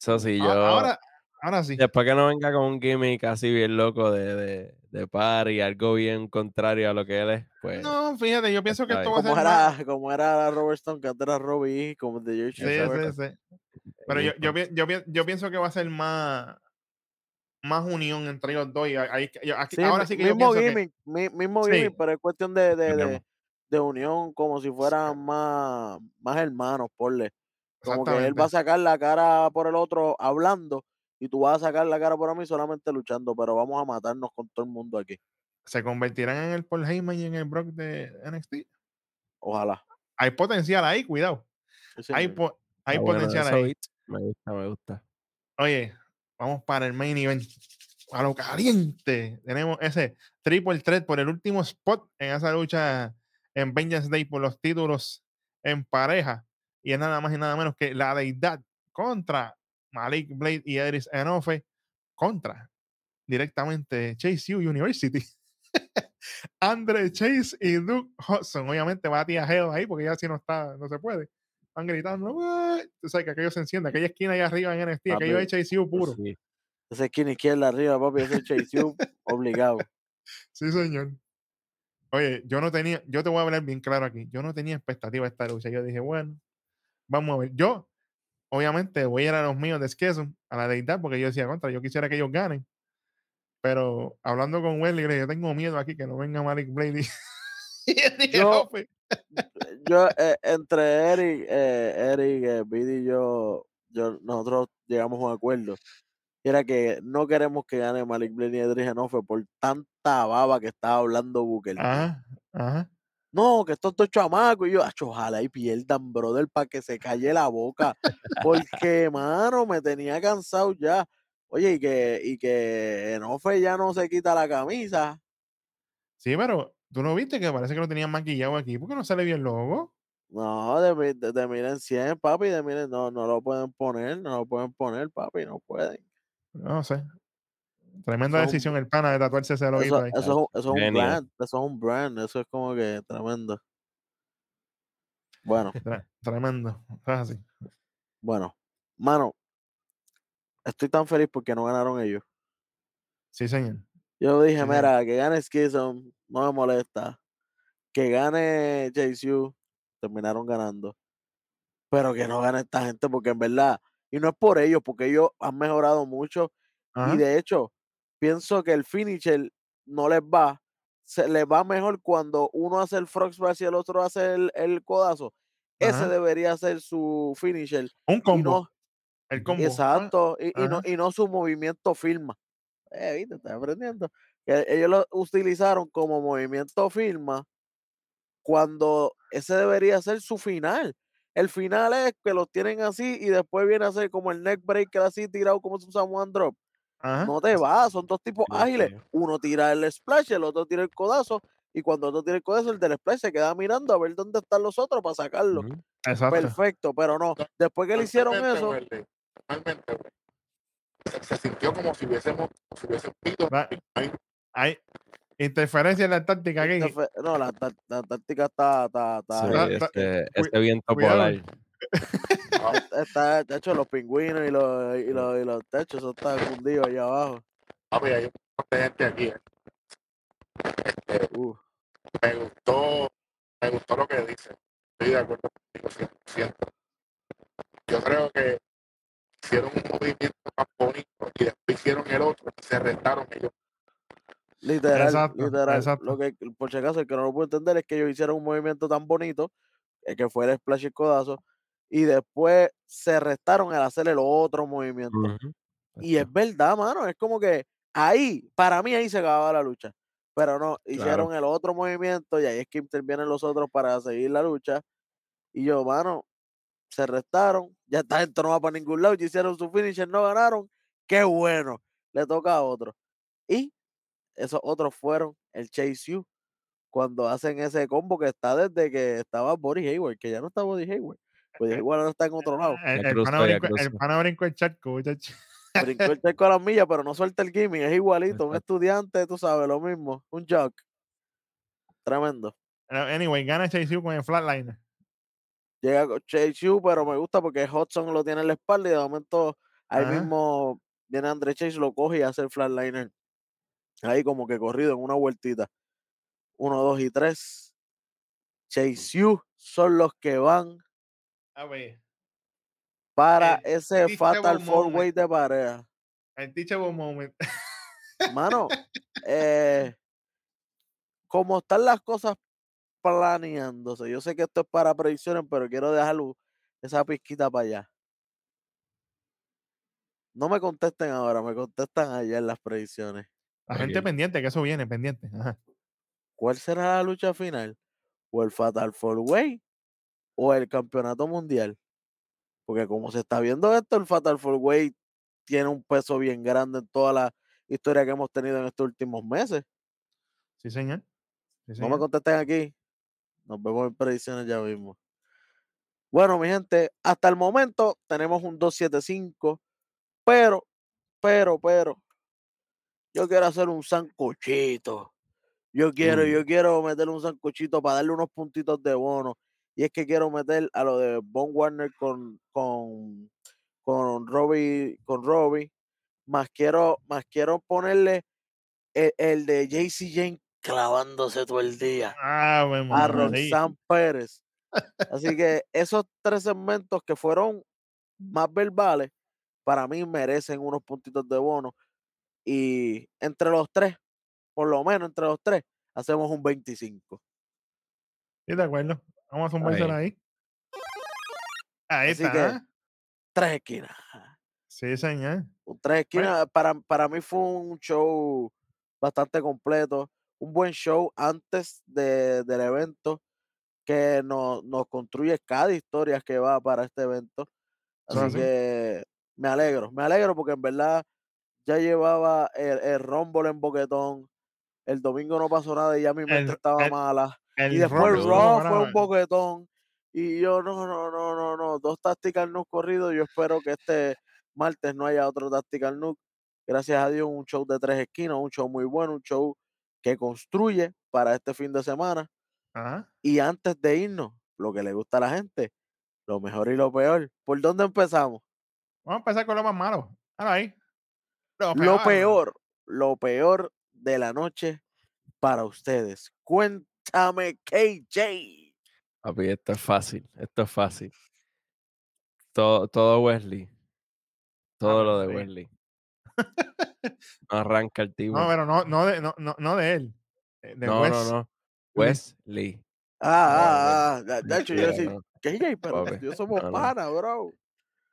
Eso sí, yo. Ahora, ahora sí. Después que no venga con un gimmick así bien loco de, de, de par y algo bien contrario a lo que él es, pues. No, fíjate, yo pienso que esto va a ser más- era, como era Robert Stone, que antes era Robbie, como de George Sí, sí, sí. Pero yo, yo, yo, pi- yo pienso que va a ser más, más unión entre ellos dos. Y ahí- yo- aquí- Sí, ahora sí que yo mismo que- gimmick, mi- mismo Sí. gimmick, pero es cuestión de, de, de, de unión, como si fueran más, más hermanos, porle. Como que él va a sacar la cara por el otro hablando y tú vas a sacar la cara por mí solamente luchando, pero vamos a matarnos con todo el mundo aquí. se convertirán en el Paul Heyman y en el Brock de NXT. Ojalá. Hay potencial ahí, cuidado. Sí, Hay, po- hay bueno potencial ahí. Me gusta, me gusta. Oye, vamos para el main event. A lo caliente. Tenemos ese triple threat por el último spot en esa lucha en Vengeance Day por los títulos en pareja. Y es nada más y nada menos que la deidad contra Malik Blade y Edris Enofe contra directamente Chase U University. Andre Chase y Duke Hudson. Obviamente va a tía Hell ahí porque ya si no está, no se puede. Van gritando, "What?". Tú sabes que aquello se enciende, aquella esquina allá arriba en NXT, aquello Papi, es Chase U puro. Sí. Ese esquina izquierda arriba, papi, ese Chase U, obligado. Sí, señor. Oye, yo no tenía, yo te voy a hablar bien claro aquí. Yo no tenía expectativa de esta lucha. Yo dije, bueno, vamos a ver. Yo, obviamente, voy a ir a los míos de Skesum, a la deidad, porque yo decía, contra, yo quisiera que ellos ganen. Pero hablando con Welly, yo tengo miedo aquí que no venga Malik y dije, Yo-. Yo, eh, entre Eric, eh, Eric, eh, Bidi y yo, yo, nosotros llegamos a un acuerdo. Y era que no queremos que gane Malik Blade ni Edric Enofe por tanta baba que estaba hablando Booker. Ajá, ajá. No, que estos dos chamacos. Y yo, "Acho, ojalá y pierdan, brother, para que se calle la boca. Porque, mano, me tenía cansado ya. Oye, y que, y que Enofe ya no se quita la camisa. Sí, pero tú no viste que parece que lo tenían maquillado aquí. ¿Por qué no sale bien logo? No, de, de, de miren 100, papi, de miren, no, no lo pueden poner, no lo pueden poner, papi, no pueden. No sé. Tremenda Eso es un- decisión el pana de tatuarse ese loguito Eso, ahí. eso, es un- eso es un Genio. brand, eso es un brand, eso es como que tremendo. Bueno, Tre- Tremendo. Eso es así. bueno, mano, estoy tan feliz porque no ganaron ellos. Sí, señor. Yo dije, Sí, señor. mira, que gane Schism, no me molesta. Que gane JCU, terminaron ganando. Pero que no gane esta gente, porque en verdad, y no es por ellos, porque ellos han mejorado mucho. Ajá. Y de hecho, pienso que el finisher no les va. Se les va mejor cuando uno hace el frog splash y el otro hace el, el codazo. Ese debería ser su finisher. Un combo. no, el combo. Ah, exacto, y, y no, y no su movimiento firma. Eh, viste, estás aprendiendo. Que ellos lo utilizaron como movimiento firma cuando ese debería ser su final. El final es que los tienen así y después viene a ser como el neck breaker así tirado como usamos one drop. Ajá. No te va, son dos tipos Dios ágiles. Uno tira el splash, el otro tira el codazo. Y cuando el otro tira el codazo, el del splash se queda mirando a ver dónde están los otros para sacarlo. Ujú. Exacto. Perfecto, pero no. Después que le hicieron eso, se, se sintió como si hubiésemos, si hubiésemos Hay interferencia en la táctica aquí. Fe- No, la, táctica está, está, está, Sí, cu- ese viento polar. ah, está, de hecho, los pingüinos y los, y los, y los techos, eso está fundido allá abajo. papi, hay un montón de gente aquí. eh. Este, Uh, me gustó, me gustó lo que dice. Estoy de acuerdo contigo 100%. Yo creo que hicieron un movimiento más bonito y después hicieron el otro y se restaron ellos. literal, Exacto, literal. exacto. Lo que, por si acaso, el que no lo puede entender es que ellos hicieron un movimiento tan bonito, eh, que fue el splash y el codazo, y después se restaron al hacer el otro movimiento. Ujú. Y es verdad, mano, es como que ahí, para mí ahí se acababa la lucha. Pero no, hicieron el otro movimiento y ahí es que intervienen los otros para seguir la lucha. Y yo, mano, se restaron, ya esta gente no va para ningún lado, ya hicieron su finisher, no ganaron. Qué bueno, le toca a otro. Y esos otros fueron el Chase U, cuando hacen ese combo que está desde que estaba Body Hayward, que ya no está Body Hayward. Body Hayward ahora está en otro lado. El, pana ya brincó, el pana charco, muchacho. Brincó el charco a las millas, pero no suelta el gimmick, es igualito, un estudiante, tú sabes, lo mismo, un jock. Tremendo. Anyway, gana Chase U con el flatliner. Llega con Chase U, pero me gusta porque Hudson lo tiene en la espalda y de momento ahí Ajá. mismo viene Andre Chase, lo coge y hace el flatliner. Ahí como que corrido en una vueltita. Uno, dos y tres. Chase U son los que van A ver. para El ese Fatal Four moment. Way de pareja. El teachable moment. Mano, eh, como están las cosas planeándose, yo sé que esto es para predicciones, pero quiero dejar esa pizquita para allá. No me contesten ahora, me contestan allá en las predicciones. La gente pendiente, que eso viene, pendiente. Ajá. ¿Cuál será la lucha final? ¿O el Fatal Four Way? ¿O el campeonato mundial? Porque como se está viendo esto, el Fatal Four Way tiene un peso bien grande en toda la historia que hemos tenido en estos últimos meses. Sí, señor. Sí, No me contesten aquí. Nos vemos en predicciones ya mismo. Bueno, mi gente, hasta el momento tenemos un 275, pero, pero, pero, yo quiero hacer un sancochito. Yo quiero, Mm. yo quiero meterle un sancochito para darle unos puntitos de bono. Y es que quiero meter a lo de Von Warner con, con, con Robbie, con Robbie, más quiero, más quiero ponerle el, el de JC Jane clavándose todo el día Ave a. Roxanne Pérez. Así que esos tres segmentos que fueron más verbales, para mí merecen unos puntitos de bono. Y entre los tres, por lo menos entre los tres, hacemos un 25. Sí, de acuerdo. Vamos a zumbársela ahí. Ahí Así está. que- Tres esquinas. Sí, señor. Tres esquinas, para, para mí fue un show bastante completo, un buen show antes de- del evento que nos, nos construye cada historia que va para este evento. Así que me alegro, me alegro porque en verdad ya llevaba el, el Rumble en Boquetón, el domingo no pasó nada y ya mi mente El- estaba el- mala. El Y después Raw fue un boquetón. Y yo, no, no, no, no, no. Dos Tactical Nuke corridos. Yo espero que este martes no haya otro Tactical Nuke. Gracias a Dios, un show de tres esquinas, un show muy bueno, un show que construye para este fin de semana. Ajá. Y antes de irnos, lo que le gusta a la gente, lo mejor y lo peor. ¿Por dónde empezamos? Vamos a empezar con lo más malo. Ahí. Lo Lo peor, lo peor de la noche para ustedes. Cuéntame, KJ. Papi, esto es fácil, esto es fácil. Todo, todo Wesley. Todo Ave lo de. Wesley. No arranca el tipo. No, pero no, no, de, no, no, no de él. eh, De no, no, no. Wesley. Ah, ah, ah. De, hecho, yo decía. KJ, pero Papi, yo somos panas, bro.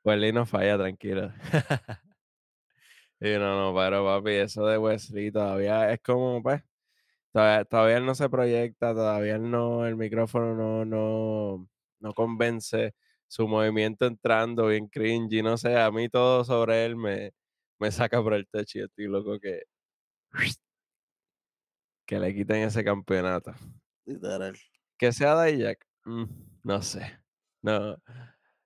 Wesley no falla, tranquilo. y no, no, pero papi, eso de Wesley todavía es como, pues, todavía, todavía él no se proyecta, todavía él no, el micrófono no, no, no convence, su movimiento entrando bien cringy, no sé, a mí todo sobre él me, me saca por el techo y estoy loco que, que le quiten ese campeonato. Literal. Que sea Dijak, mm, no sé. No, no es,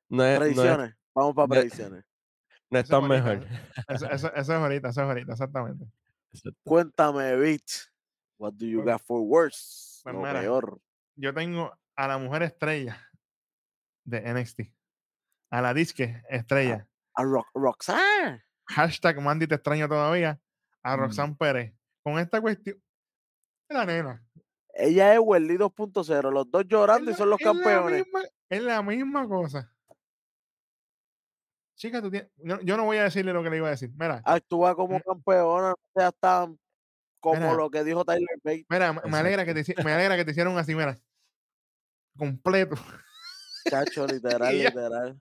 no es, Predicciones. Vamos para predicciones. no es Eso es tan bonito, mejor. Eso, eso, eso es ahorita, eso es ahorita, exactamente. Cuéntame, Beat. What do you got for worse? pues Lo mira, peor. Yo tengo a la mujer estrella de NXT. A la disque estrella. A Rock, Roxanne. Hashtag Mandy te extraño todavía. A Mm. Roxanne Pérez. Con esta cuestión. La nena. Ella es Welly 2.0. Los dos llorando y son los es la campeones. misma- Es la misma cosa. Chica, tú tienes. Yo, yo no voy a decirle lo que le iba a decir. Mira, Actúa como campeona. No seas tan como Mira. lo que dijo Tyler Bate. mira, me- alegra, que te, me alegra que te hicieron así, mira. Completo. Chacho, literal, literal.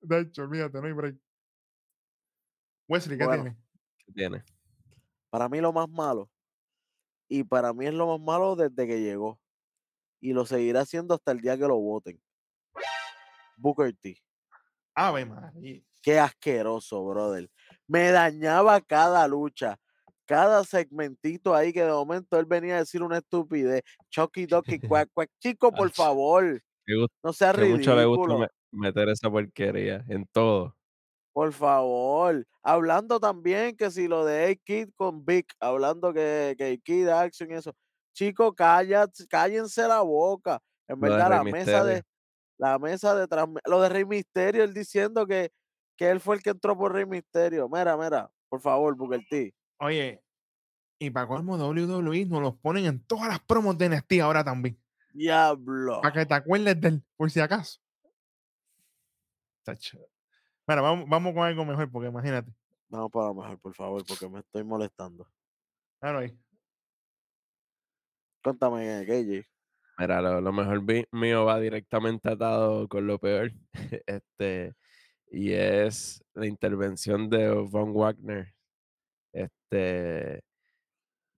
De hecho, olvídate, no hay break. Wesley, ¿qué Bueno. tiene? ¿Qué tiene? Para mí lo más malo. Y para mí es lo más malo desde que llegó. Y lo seguirá haciendo hasta el día que lo voten. Booker T. Ave María. Qué asqueroso, brother. Me dañaba cada lucha, cada segmentito ahí que de momento él venía a decir una estupidez. Chucky Ducky Quack Quack. Chico, por favor, gusta, no sea que mucho le gusta ridículo. me- meter esa porquería en todo. Por favor. Hablando también que si lo de A-Kid con Vic, hablando que, que Kid Action y eso. Chico, cállate, cállense la boca. En Lo verdad, Rey la mesa de la mesa de lo de Rey Misterio, él diciendo que, que él fue el que entró por Rey Misterio. Mira, mira, por favor, Booker T. Oye, y para colmo WWE nos los ponen en todas las promos de NXT ahora también. Diablo. Para que te acuerdes del, por si acaso. Tacho. Mira, vamos, vamos con algo mejor, porque imagínate. Vamos para lo mejor, por favor, porque me estoy molestando. Claro ahí. Cuéntame, KJ. Mira, lo, lo mejor mío va directamente atado con lo peor. este, y es la intervención de Von Wagner. Este,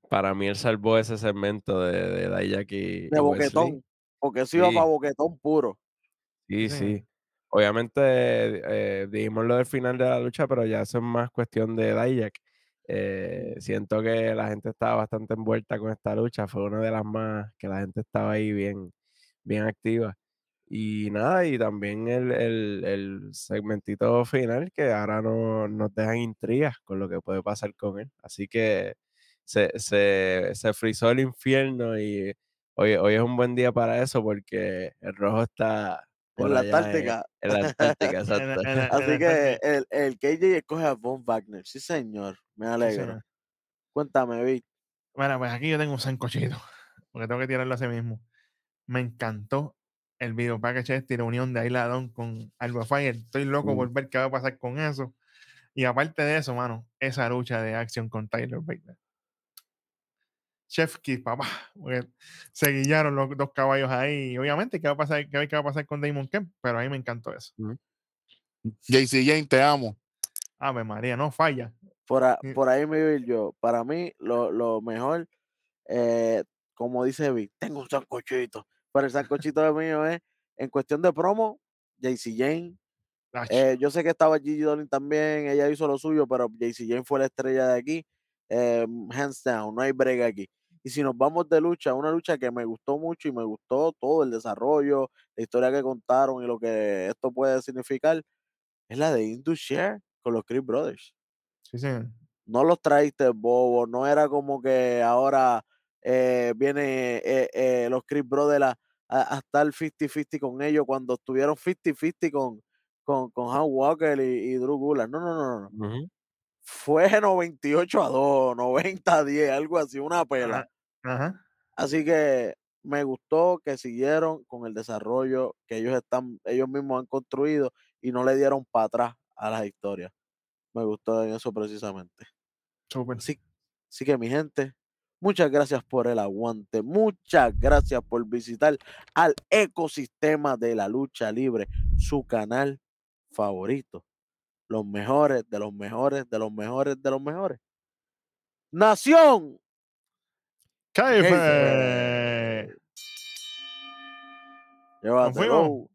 para mí él salvó ese segmento de, de Dijak y, De boquetón. Porque eso iba Sí. para boquetón puro. Sí, Sí. sí. Obviamente eh, dijimos lo del final de la lucha, pero ya eso es más cuestión de Dijak. Eh, siento que la gente estaba bastante envuelta con esta lucha. Fue una de las más que la gente estaba ahí bien, bien activa. Y nada, y también el, el, el segmentito final que ahora no, nos dejan intrigas con lo que puede pasar con él. Así que se, se, se frizó el infierno y hoy, hoy es un buen día para eso porque el rojo está, por en la en, Antártica. en la Antártica, exacto. Así que el, el KJ escoge a Von Wagner. Sí, señor. Me Sí, alegro. Cuéntame, Vic. Bueno, pues aquí yo tengo un sancochito, porque tengo que tirarlo así mismo. Me encantó el video package este y la unión de Dawn con Alba Fire. Estoy loco por Mm. ver qué va a pasar con eso. Y aparte de eso, mano, esa lucha de acción con Tyler Baker. Chef Kiss, papá. porque Se guillaron los dos caballos ahí. Y obviamente, ¿qué va a pasar, qué, qué va a pasar con Damon Kemp? Pero a mí me encantó eso. JC Jane, te amo. Ave María, no falla. Por, a- por ahí me voy yo. Para mí, lo, lo mejor, eh, como dice Vic, tengo un sancochito. Pero el sancochito de mío es, en cuestión de promo, JC Jane. Eh, yo sé que estaba Gigi Dolin también, ella hizo lo suyo, pero JC Jane fue la estrella de aquí. eh, hands down, no hay break aquí. Y si nos vamos de lucha, una lucha que me gustó mucho y me gustó todo el desarrollo, la historia que contaron y lo que esto puede significar, es la de Indus Share con los Creed Brothers. sí, señor. No los traíste bobo, no era como que ahora eh, viene eh, eh, los Creed Brothers a, a- a estar 50-50 con ellos cuando estuvieron 50-50 con, con, con Han Walker y, y Drew Gulak. No, no, no, no. no. Ujú. Fue 98 a 2, 90 a 10, algo así, una pela. Así que me gustó que siguieron con el desarrollo que ellos están, ellos mismos han construido y no le dieron para atrás a las historias. Me gustó eso precisamente. Súper. Así, así que mi gente, muchas gracias por el aguante, muchas gracias por visitar al ecosistema de la lucha libre, su canal favorito. Los mejores, de los mejores, de los mejores, de los mejores. Nación. Llévatelo. fuimos.